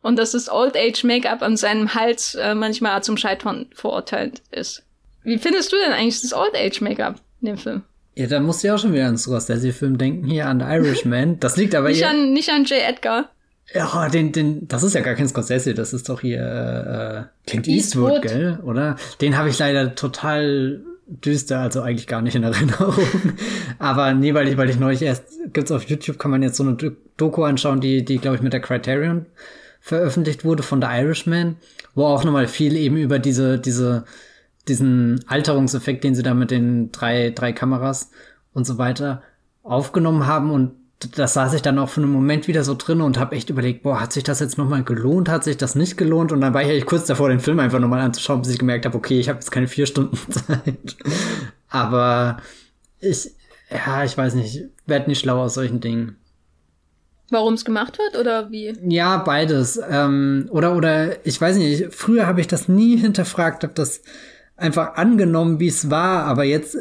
und dass das Old Age Make-up an seinem Hals äh, manchmal zum Scheitern verurteilt ist. Wie findest du denn eigentlich das Old Age Make-up in dem Film? Ja, da musst du ja auch schon wieder an Scorsese-Film denken, hier an The Irishman. Das liegt aber nicht hier... An, nicht an J. Edgar. Ja, den, den, das ist ja gar kein Scorsese, das ist doch hier äh, Clint Eastwood, Eastwood, gell, oder? Den habe ich leider total düster, also eigentlich gar nicht in Erinnerung. [laughs] Aber nee, weil ich, weil ich neulich erst, gibt's auf YouTube, kann man jetzt so eine Doku anschauen, die, die, glaube ich, mit der Criterion veröffentlicht wurde von The Irishman, wo auch nochmal viel eben über diese, diese, diesen Alterungseffekt, den sie da mit den drei, drei Kameras und so weiter aufgenommen haben und das saß ich dann auch für einen Moment wieder so drin und habe echt überlegt, boah, hat sich das jetzt nochmal gelohnt, hat sich das nicht gelohnt? Und dann war ich echt kurz davor, den Film einfach nochmal anzuschauen, bis ich gemerkt habe, okay, ich habe jetzt keine vier Stunden [laughs] Zeit. Aber ich, ja, ich weiß nicht, werd nicht schlau aus solchen Dingen. Warum es gemacht wird oder wie? Ja, beides. Ähm, oder, oder, ich weiß nicht, früher habe ich das nie hinterfragt, habe das einfach angenommen, wie es war, aber jetzt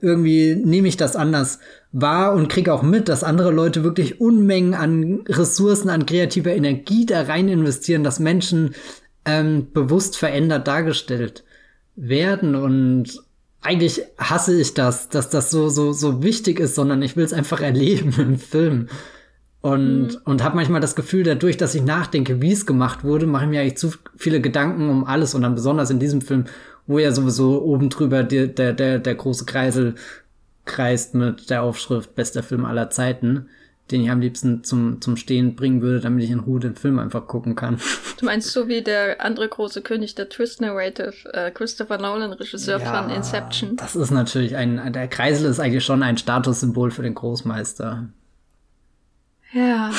irgendwie nehme ich das anders wahr und kriege auch mit, dass andere Leute wirklich Unmengen an Ressourcen, an kreativer Energie da rein investieren, dass Menschen ähm, bewusst verändert dargestellt werden und eigentlich hasse ich das, dass das so so so wichtig ist, sondern ich will es einfach erleben [laughs] im Film. Und, mhm. und habe manchmal das Gefühl, dadurch, dass ich nachdenke, wie es gemacht wurde, mache ich mir eigentlich zu viele Gedanken um alles und dann besonders in diesem Film, wo ja sowieso oben drüber die, der, der, der große Kreisel kreist mit der Aufschrift bester Film aller Zeiten, den ich am liebsten zum, zum Stehen bringen würde, damit ich in Ruhe den Film einfach gucken kann. Du meinst so wie der andere große König der Twist Narrative, äh, Christopher Nolan, Regisseur ja, von Inception. Das ist natürlich ein, der Kreisel ist eigentlich schon ein Statussymbol für den Großmeister. Ja.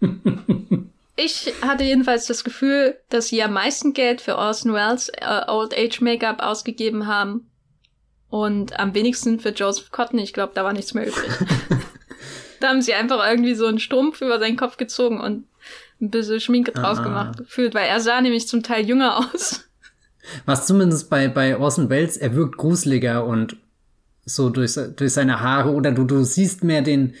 [laughs] ich hatte jedenfalls das Gefühl, dass sie am meisten Geld für Orson Welles äh, Old Age Make-up ausgegeben haben und am wenigsten für Joseph Cotton. Ich glaube, da war nichts mehr übrig. [laughs] da haben sie einfach irgendwie so einen Strumpf über seinen Kopf gezogen und ein bisschen Schminke drauf ah. gemacht gefühlt, weil er sah nämlich zum Teil jünger aus. Was zumindest bei, bei Orson Welles, er wirkt gruseliger und so durch, durch seine Haare oder du, du siehst mehr den,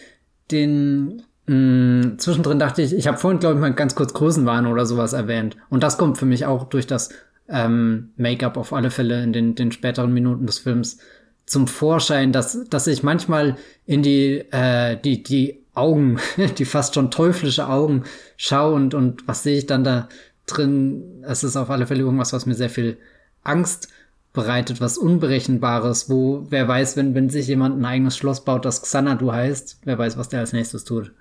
den mh, mm, zwischendrin dachte ich, ich habe vorhin, glaube ich, mal ganz kurz Größenwahn oder sowas erwähnt. Und das kommt für mich auch durch das ähm, Make-up auf alle Fälle in den, den späteren Minuten des Films zum Vorschein, dass, dass ich manchmal in die, äh, die, die Augen, [laughs] die fast schon teuflische Augen schaue und, und was sehe ich dann da drin? Es ist auf alle Fälle irgendwas, was mir sehr viel Angst bereitet, was Unberechenbares, wo wer weiß, wenn, wenn sich jemand ein eigenes Schloss baut, das Xanadu heißt, wer weiß, was der als nächstes tut.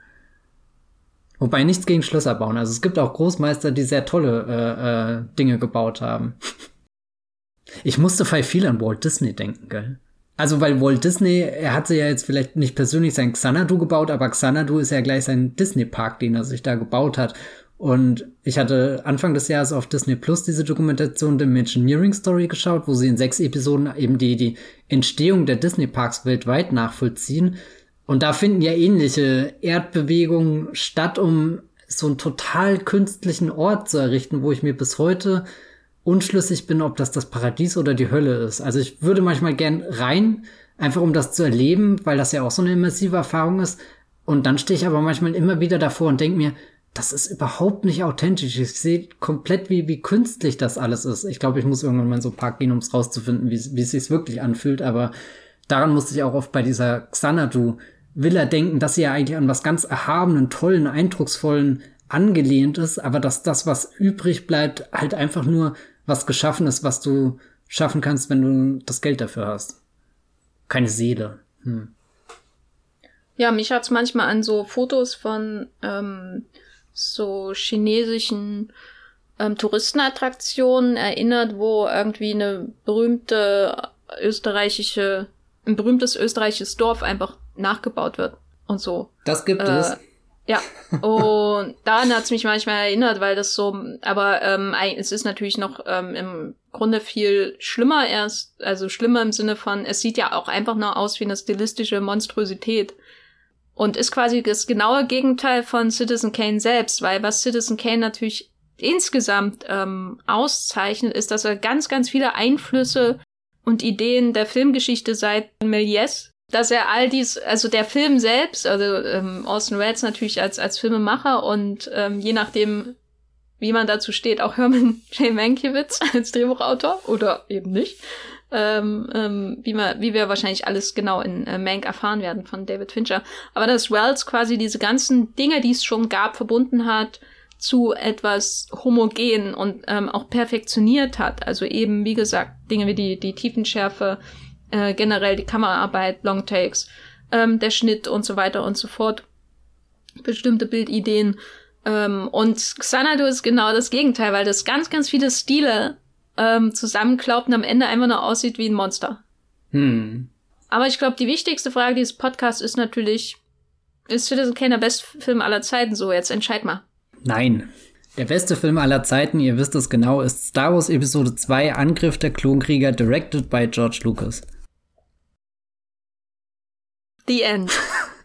Wobei nichts gegen Schlösser bauen. Also es gibt auch Großmeister, die sehr tolle äh, äh, Dinge gebaut haben. Ich musste bei viel an Walt Disney denken, gell? Also, weil Walt Disney, er hat sich ja jetzt vielleicht nicht persönlich sein Xanadu gebaut, aber Xanadu ist ja gleich sein Disney-Park, den er sich da gebaut hat. Und ich hatte Anfang des Jahres auf Disney Plus diese Dokumentation The Imagineering Story geschaut, wo sie in sechs Episoden eben die, die Entstehung der Disney-Parks weltweit nachvollziehen. Und da finden ja ähnliche Erdbewegungen statt, um so einen total künstlichen Ort zu errichten, wo ich mir bis heute unschlüssig bin, ob das das Paradies oder die Hölle ist. Also ich würde manchmal gern rein, einfach um das zu erleben, weil das ja auch so eine immersive Erfahrung ist. Und dann stehe ich aber manchmal immer wieder davor und denke mir, das ist überhaupt nicht authentisch. Ich sehe komplett, wie, wie künstlich das alles ist. Ich glaube, ich muss irgendwann mal so ein paar gehen, um es rauszufinden, wie, wie es sich wirklich anfühlt. Aber daran musste ich auch oft bei dieser Xanadu Villa denken, dass sie ja eigentlich an was ganz erhabenen, tollen, eindrucksvollen angelehnt ist, aber dass das, was übrig bleibt, halt einfach nur was geschaffen ist, was du schaffen kannst, wenn du das Geld dafür hast. Keine Seele. Hm. Ja, mich hat's manchmal an so Fotos von ähm, so chinesischen ähm, Touristenattraktionen erinnert, wo irgendwie eine berühmte österreichische, ein berühmtes österreichisches Dorf einfach nachgebaut wird und so. Das gibt äh, es. Ja, und [laughs] daran hat's mich manchmal erinnert, weil das so, aber ähm, es ist natürlich noch ähm, im Grunde viel schlimmer erst, also schlimmer im Sinne von, es sieht ja auch einfach nur aus wie eine stilistische Monstrosität. Und ist quasi das genaue Gegenteil von Citizen Kane selbst, weil was Citizen Kane natürlich insgesamt ähm, auszeichnet, ist, dass er ganz, ganz viele Einflüsse und Ideen der Filmgeschichte seit Méliès dass er all dies, also der Film selbst, also ähm, Austin Welles natürlich als, als Filmemacher und ähm, je nachdem, wie man dazu steht, auch Herman [laughs] J. Mankiewicz als Drehbuchautor oder eben nicht. Ähm, ähm, wie, man, wie wir wahrscheinlich alles genau in äh, Mank erfahren werden von David Fincher. Aber dass Wells quasi diese ganzen Dinge, die es schon gab, verbunden hat zu etwas homogen und ähm, auch perfektioniert hat. Also eben, wie gesagt, Dinge wie die, die Tiefenschärfe, äh, generell die Kameraarbeit, Longtakes, ähm, der Schnitt und so weiter und so fort, bestimmte Bildideen. Ähm, und Xanadu ist genau das Gegenteil, weil das ganz, ganz viele Stile ähm, zusammenklaubt und am Ende einfach nur aussieht wie ein Monster. Hm. Aber ich glaube, die wichtigste Frage dieses Podcasts ist natürlich, ist Citizen Kane der beste Film aller Zeiten so? Jetzt entscheid mal. Nein. Der beste Film aller Zeiten, ihr wisst es genau, ist Star Wars Episode 2 Angriff der Klonkrieger, directed by George Lucas. The End.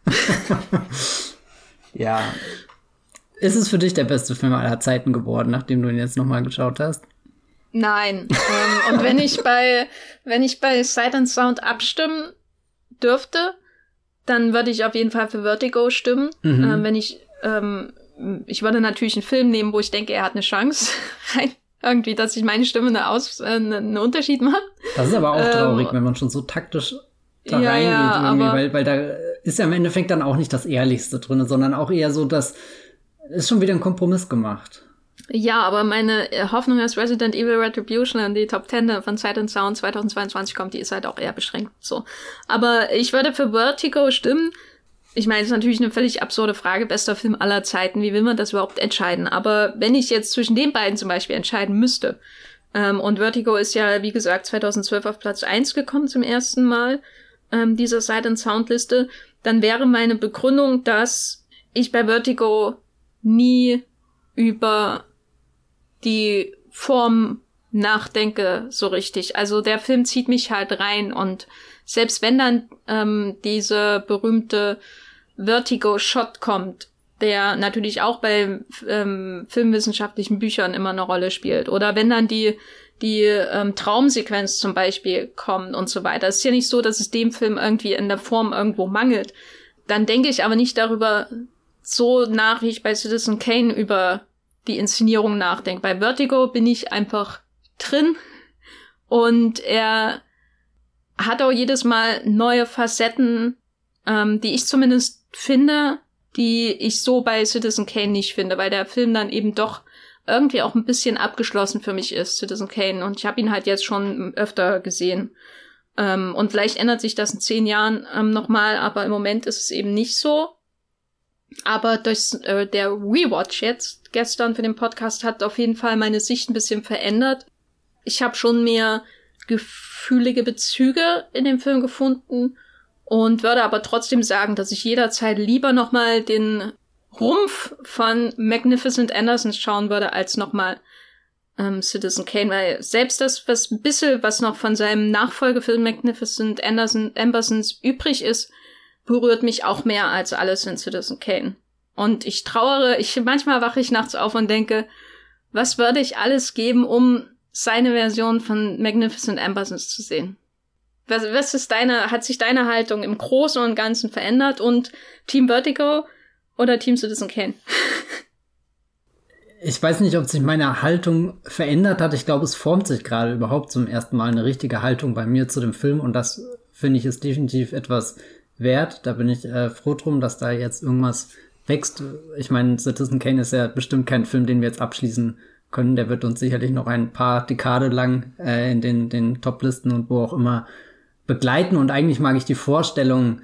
[laughs] ja. Ist es für dich der beste Film aller Zeiten geworden, nachdem du ihn jetzt nochmal geschaut hast? Nein. ähm, und wenn ich bei, wenn ich bei Sight and Sound abstimmen dürfte, dann würde ich auf jeden Fall für Vertigo stimmen. Mhm. Ähm, wenn ich, ähm, ich würde natürlich einen Film nehmen, wo ich denke, er hat eine Chance. [laughs] Irgendwie, dass ich meine Stimme eine Aus, äh, einen Unterschied macht. Das ist aber auch traurig, ähm, wenn man schon so taktisch da ja, reingeht, ja, weil, weil da ist ja im Endeffekt dann auch nicht das Ehrlichste drin, sondern auch eher so, dass ist schon wieder ein Kompromiss gemacht. Ja, aber meine äh, Hoffnung, dass Resident Evil Retribution in die Top 10 von Sight and Sound 2022 kommt, die ist halt auch eher beschränkt. So. Aber ich würde für Vertigo stimmen. Ich meine, es ist natürlich eine völlig absurde Frage, bester Film aller Zeiten. Wie will man das überhaupt entscheiden? Aber wenn ich jetzt zwischen den beiden zum Beispiel entscheiden müsste, ähm, und Vertigo ist ja, wie gesagt, 2012 auf Platz 1 gekommen zum ersten Mal, ähm, dieser Sight and Sound Liste, dann wäre meine Begründung, dass ich bei Vertigo nie über die Form nachdenke so richtig. Also der Film zieht mich halt rein und selbst wenn dann ähm, diese berühmte Vertigo-Shot kommt, der natürlich auch bei ähm, filmwissenschaftlichen Büchern immer eine Rolle spielt. Oder wenn dann die, die ähm, Traumsequenz zum Beispiel kommt und so weiter. Es ist ja nicht so, dass es dem Film irgendwie in der Form irgendwo mangelt. Dann denke ich aber nicht darüber so nach, wie ich bei Citizen Kane über die Inszenierung nachdenke. Bei Vertigo bin ich einfach drin und er hat auch jedes Mal neue Facetten, ähm, die ich zumindest finde, die ich so bei Citizen Kane nicht finde, weil der Film dann eben doch irgendwie auch ein bisschen abgeschlossen für mich ist, Citizen Kane. Und ich habe ihn halt jetzt schon öfter gesehen. Ähm, und vielleicht ändert sich das in zehn Jahren ähm, nochmal, aber im Moment ist es eben nicht so. Aber durch äh, der Rewatch jetzt gestern für den Podcast hat auf jeden Fall meine Sicht ein bisschen verändert. Ich habe schon mehr gefühlige Bezüge in dem Film gefunden und würde aber trotzdem sagen, dass ich jederzeit lieber nochmal den Rumpf von Magnificent Anderson schauen würde, als nochmal ähm, Citizen Kane, weil selbst das, was ein bisschen, was noch von seinem Nachfolgefilm Magnificent Anderson, Ambersons übrig ist, berührt mich auch mehr als alles in Citizen Kane. Und ich trauere, ich, manchmal wache ich nachts auf und denke, was würde ich alles geben, um seine Version von Magnificent Ambersons zu sehen? Was, was ist deine, hat sich deine Haltung im Großen und Ganzen verändert und Team Vertigo oder Team Citizen Kane? [laughs] ich weiß nicht, ob sich meine Haltung verändert hat. Ich glaube, es formt sich gerade überhaupt zum ersten Mal eine richtige Haltung bei mir zu dem Film und das finde ich ist definitiv etwas wert. Da bin ich äh, froh drum, dass da jetzt irgendwas wächst. Ich meine, Citizen Kane ist ja bestimmt kein Film, den wir jetzt abschließen können. Der wird uns sicherlich noch ein paar Dekade lang äh, in den, den Top-Listen und wo auch immer begleiten. Und eigentlich mag ich die Vorstellung,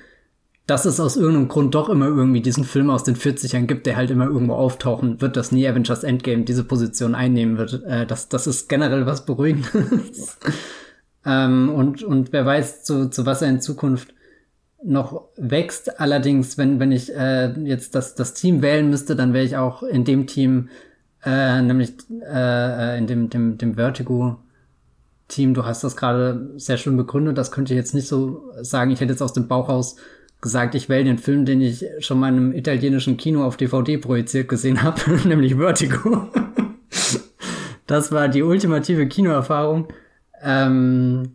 dass es aus irgendeinem Grund doch immer irgendwie diesen Film aus den 40ern gibt, der halt immer irgendwo auftauchen wird, dass nie Avengers Endgame diese Position einnehmen wird. Äh, das, das ist generell was Beruhigendes. [laughs] ähm, und, und wer weiß, zu, zu was er in Zukunft noch wächst. Allerdings, wenn, wenn ich äh, jetzt das, das Team wählen müsste, dann wäre ich auch in dem Team, äh, nämlich äh, in dem, dem, dem Vertigo Team, du hast das gerade sehr schön begründet, das könnte ich jetzt nicht so sagen. Ich hätte jetzt aus dem Bauch raus gesagt, ich wähle den Film, den ich schon mal in einem italienischen Kino auf DVD projiziert gesehen habe, [laughs] nämlich Vertigo. das war die ultimative Kinoerfahrung. Ähm,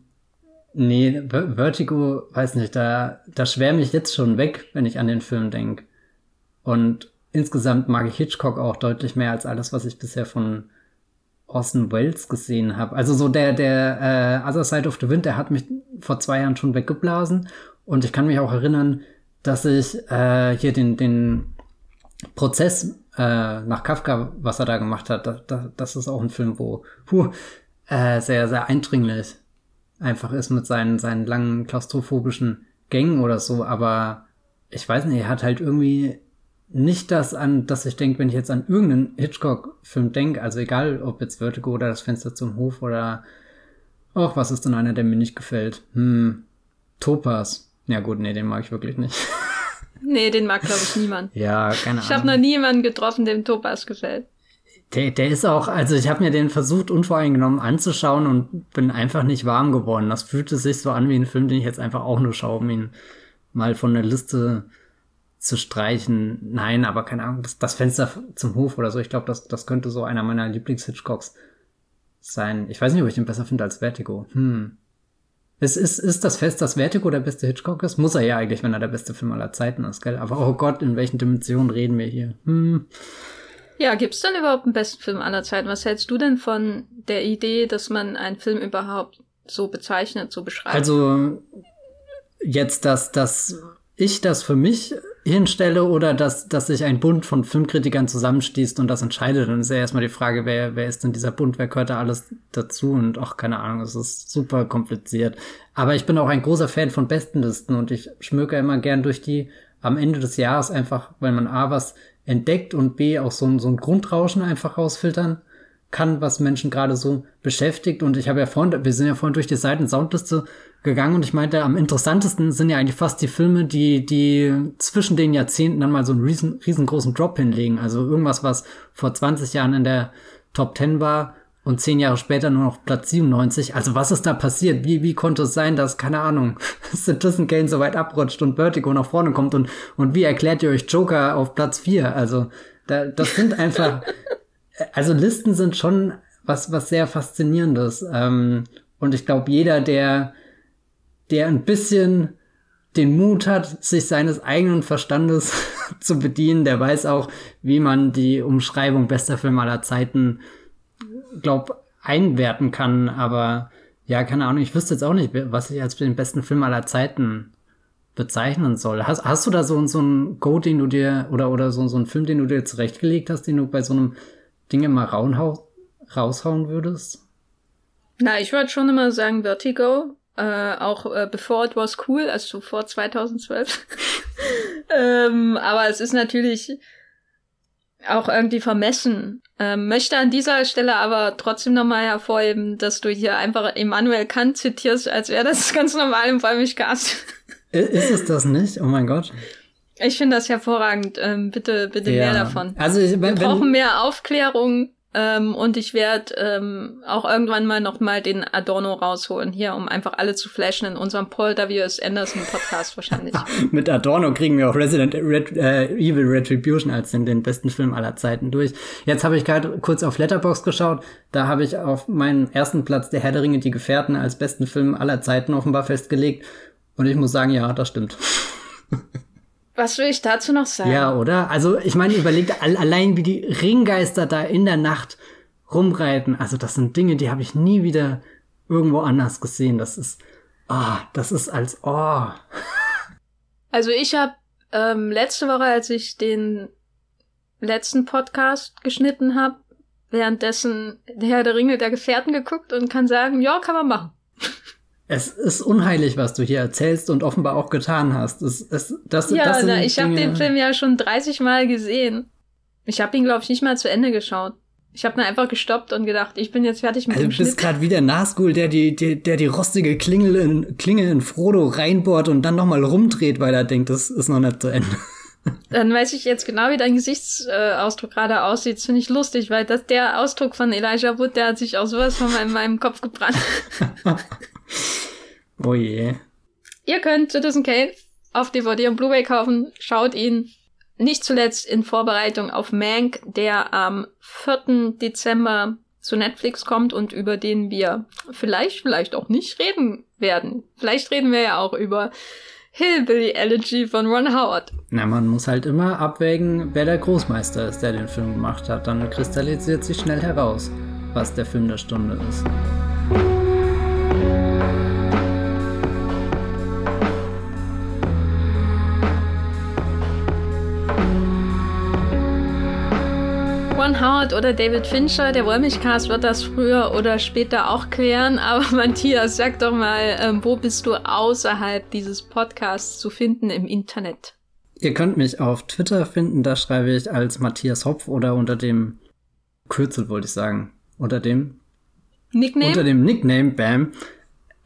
nee, Vertigo, weiß nicht, da, da schwärme ich jetzt schon weg, wenn ich an den Film denke. Und insgesamt mag ich Hitchcock auch deutlich mehr als alles, was ich bisher von Orson Welles gesehen habe. Also so der, der äh, Other Side of the Wind, der hat mich vor zwei Jahren schon weggeblasen. Und ich kann mich auch erinnern, dass ich äh, hier den, den Prozess äh, nach Kafka, was er da gemacht hat, da, da, das ist auch ein Film, wo puh, äh, sehr, sehr eindringlich einfach ist mit seinen, seinen langen klaustrophobischen Gängen oder so. Aber ich weiß nicht, er hat halt irgendwie nicht das an, dass ich denke, wenn ich jetzt an irgendeinen Hitchcock-Film denke, also egal ob jetzt Vertigo oder das Fenster zum Hof oder ach, was ist denn einer, der mir nicht gefällt? Hm, Topaz. Ja gut, nee, den mag ich wirklich nicht. [laughs] Nee, den mag, glaube ich, niemand. ja, keine Ahnung. Ich habe noch niemanden getroffen, dem Topaz gefällt. Der, der ist auch, also ich habe mir den versucht, unvoreingenommen anzuschauen und bin einfach nicht warm geworden. Das fühlte sich so an wie ein Film, den ich jetzt einfach auch nur schaue, um ihn mal von der Liste zu streichen. Nein, aber keine Ahnung, das, das Fenster zum Hof oder so, ich glaube, das, das könnte so einer meiner Lieblings-Hitchcocks sein. Ich weiß nicht, ob ich den besser finde als Vertigo. Hm. Ist, ist, ist das Fest, dass Vertigo der beste Hitchcock ist? Muss er ja eigentlich, wenn er der beste Film aller Zeiten ist, gell? Aber oh Gott, in welchen Dimensionen reden wir hier? Hm. Ja, gibt's denn überhaupt einen besten Film aller Zeiten? Was hältst du denn von der Idee, dass man einen Film überhaupt so bezeichnet, so beschreibt? Also, jetzt, dass, dass ich das für mich hinstelle oder dass, dass sich ein Bund von Filmkritikern zusammenstießt und das entscheidet, dann ist ja erstmal die Frage, wer, wer ist denn dieser Bund, wer gehört da alles dazu und ach, keine Ahnung, es ist super kompliziert. Aber ich bin auch ein großer Fan von Bestenlisten und ich schmöke immer gern durch die am Ende des Jahres einfach, weil man A was entdeckt und B auch so, ein so ein Grundrauschen einfach rausfiltern kann, was Menschen gerade so beschäftigt. Und ich habe ja vorhin, wir sind ja vorhin durch die Seiten Soundliste gegangen und ich meinte, am interessantesten sind ja eigentlich fast die Filme, die, die zwischen den Jahrzehnten dann mal so einen riesen, riesengroßen Drop hinlegen. Also irgendwas, was vor 20 Jahren in der Top 10 war und zehn Jahre später nur noch Platz 97. Also was ist da passiert? Wie, wie konnte es sein, dass, keine Ahnung, [laughs] Citizen Kane so weit abrutscht und Vertigo nach vorne kommt und, und wie erklärt ihr euch Joker auf Platz 4? Also da, das sind einfach, [laughs] also Listen sind schon was, was sehr faszinierendes. Ähm, und ich glaube, jeder, der der ein bisschen den Mut hat, sich seines eigenen Verstandes [laughs] zu bedienen, der weiß auch, wie man die Umschreibung bester Film aller Zeiten, glaub, einwerten kann. Aber ja, keine Ahnung, ich wüsste jetzt auch nicht, was ich als den besten Film aller Zeiten bezeichnen soll. Hast, hast du da so, so einen Go, den du dir, oder, oder so, so einen Film, den du dir zurechtgelegt hast, den du bei so einem Ding immer raushauen würdest? Na, ich würde schon immer sagen Vertigo, äh, auch äh, bevor it was cool, also vor 2012. [laughs] ähm, aber es ist natürlich auch irgendwie vermessen. Ähm, möchte an dieser Stelle aber trotzdem nochmal hervorheben, dass du hier einfach Immanuel Kant zitierst, als wäre das [laughs] ganz normal im Wollmilchgast. ist es das nicht? Oh mein Gott. Ich finde das hervorragend. Ähm, bitte, bitte ja. mehr davon. Also ich, wenn, Wir brauchen mehr Aufklärung ähm, und ich werde ähm, auch irgendwann mal noch mal den Adorno rausholen hier, um einfach alle zu flashen in unserem Paul W.S. Anderson Podcast wahrscheinlich. [laughs] Mit Adorno kriegen wir auch Resident Red, äh, Evil Retribution als den, den besten Film aller Zeiten durch. Jetzt habe ich gerade kurz auf Letterbox geschaut. Da habe ich auf meinen ersten Platz der Herr der Ringe, die Gefährten als besten Film aller Zeiten offenbar festgelegt. Und ich muss sagen, ja, das stimmt. [laughs] Was will ich dazu noch sagen? Ja, oder? Also, ich meine, überlegt allein, wie die Ringgeister da in der Nacht rumreiten. Also, das sind Dinge, die habe ich nie wieder irgendwo anders gesehen. Das ist, ah, oh, das ist als, oh. Also, ich habe ähm, letzte Woche, als ich den letzten Podcast geschnitten habe, währenddessen der Herr der Ringe der Gefährten geguckt und kann sagen, ja, kann man machen. Es ist unheilig, was du hier erzählst und offenbar auch getan hast. Es, es, das, ja, das na, ich habe den Film ja schon 30 Mal gesehen. Ich habe ihn, glaube ich, nicht mal zu Ende geschaut. Ich habe dann einfach gestoppt und gedacht, ich bin jetzt fertig mit also dem Schnitt. Du bist gerade wie der Nazgul, der die, die, der die rostige Klingel in, Klingel in Frodo reinbohrt und dann nochmal rumdreht, weil er denkt, das ist noch nicht zu Ende. [laughs] Dann weiß ich jetzt genau, wie dein Gesichtsausdruck gerade aussieht. Das finde ich lustig, weil das der Ausdruck von Elijah Wood, der hat sich auch sowas von in meinem Kopf gebrannt. [laughs] oh je. Ihr könnt Citizen Kane auf DVD und Blu-ray kaufen. Schaut ihn nicht zuletzt in Vorbereitung auf Mank, der am 4. Dezember zu Netflix kommt und über den wir vielleicht, vielleicht auch nicht reden werden. Vielleicht reden wir ja auch über Hillbilly Elegy von Ron Howard. Na, man muss halt immer abwägen, wer der Großmeister ist, der den Film gemacht hat. Dann kristallisiert sich schnell heraus, was der Film der Stunde ist. Ron Howard oder David Fincher, der Wollmilchcast wird das früher oder später auch klären. [laughs] Aber Matthias, sag doch mal, ähm, wo bist du außerhalb dieses Podcasts zu finden im Internet? Ihr könnt mich auf Twitter finden, da schreibe ich als Matthias Hopf oder unter dem Kürzel, wollte ich sagen. Unter dem Nickname? Unter dem Nickname, bam,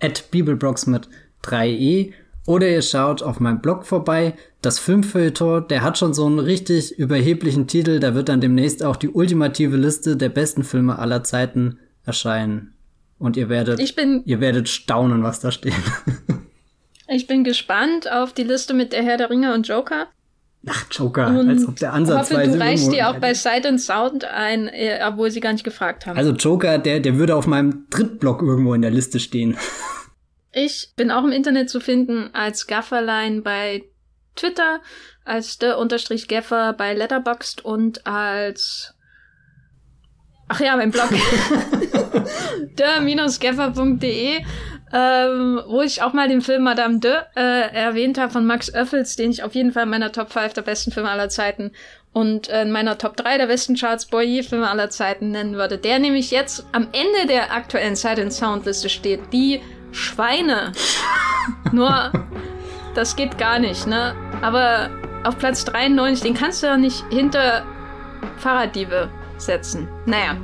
at Bibelbrox mit 3e oder ihr schaut auf meinem Blog vorbei. Das Filmfeuilleton, der hat schon so einen richtig überheblichen Titel. Da wird dann demnächst auch die ultimative Liste der besten Filme aller Zeiten erscheinen. Und ihr werdet, ich bin, ihr werdet staunen, was da steht. [laughs] ich bin gespannt auf die Liste mit der Herr der Ringe und Joker. Ach, Joker, und als ob der Ansatz hoffe, du reichst die auch bei Sight and Sound ein, äh, obwohl sie gar nicht gefragt haben. Also Joker, der, der würde auf meinem Drittblock irgendwo in der Liste stehen. [laughs] Ich bin auch im Internet zu finden als Gafferlein bei Twitter, als der Unterstrich Gaffer bei Letterboxd und als Ach ja, mein Blog. [laughs] der-gaffer.de, ähm, wo ich auch mal den Film Madame de äh, erwähnt habe von Max Oeffels, den ich auf jeden Fall in meiner Top 5 der besten Filme aller Zeiten und in meiner Top 3 der besten Charts Boyer-Filme aller Zeiten nennen würde. Der nämlich jetzt am Ende der aktuellen Sight and Sound Liste steht, die Schweine. Nur, das geht gar nicht, ne? Aber auf Platz 93, den kannst du ja nicht hinter Fahrraddiebe setzen. Naja,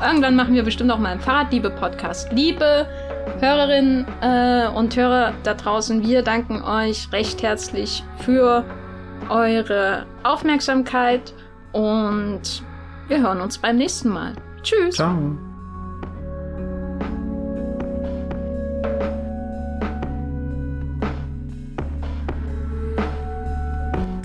irgendwann machen wir bestimmt auch mal einen Fahrraddiebe-Podcast. Liebe Hörerinnen äh, und Hörer da draußen, wir danken euch recht herzlich für eure Aufmerksamkeit und wir hören uns beim nächsten Mal. Tschüss. Ciao.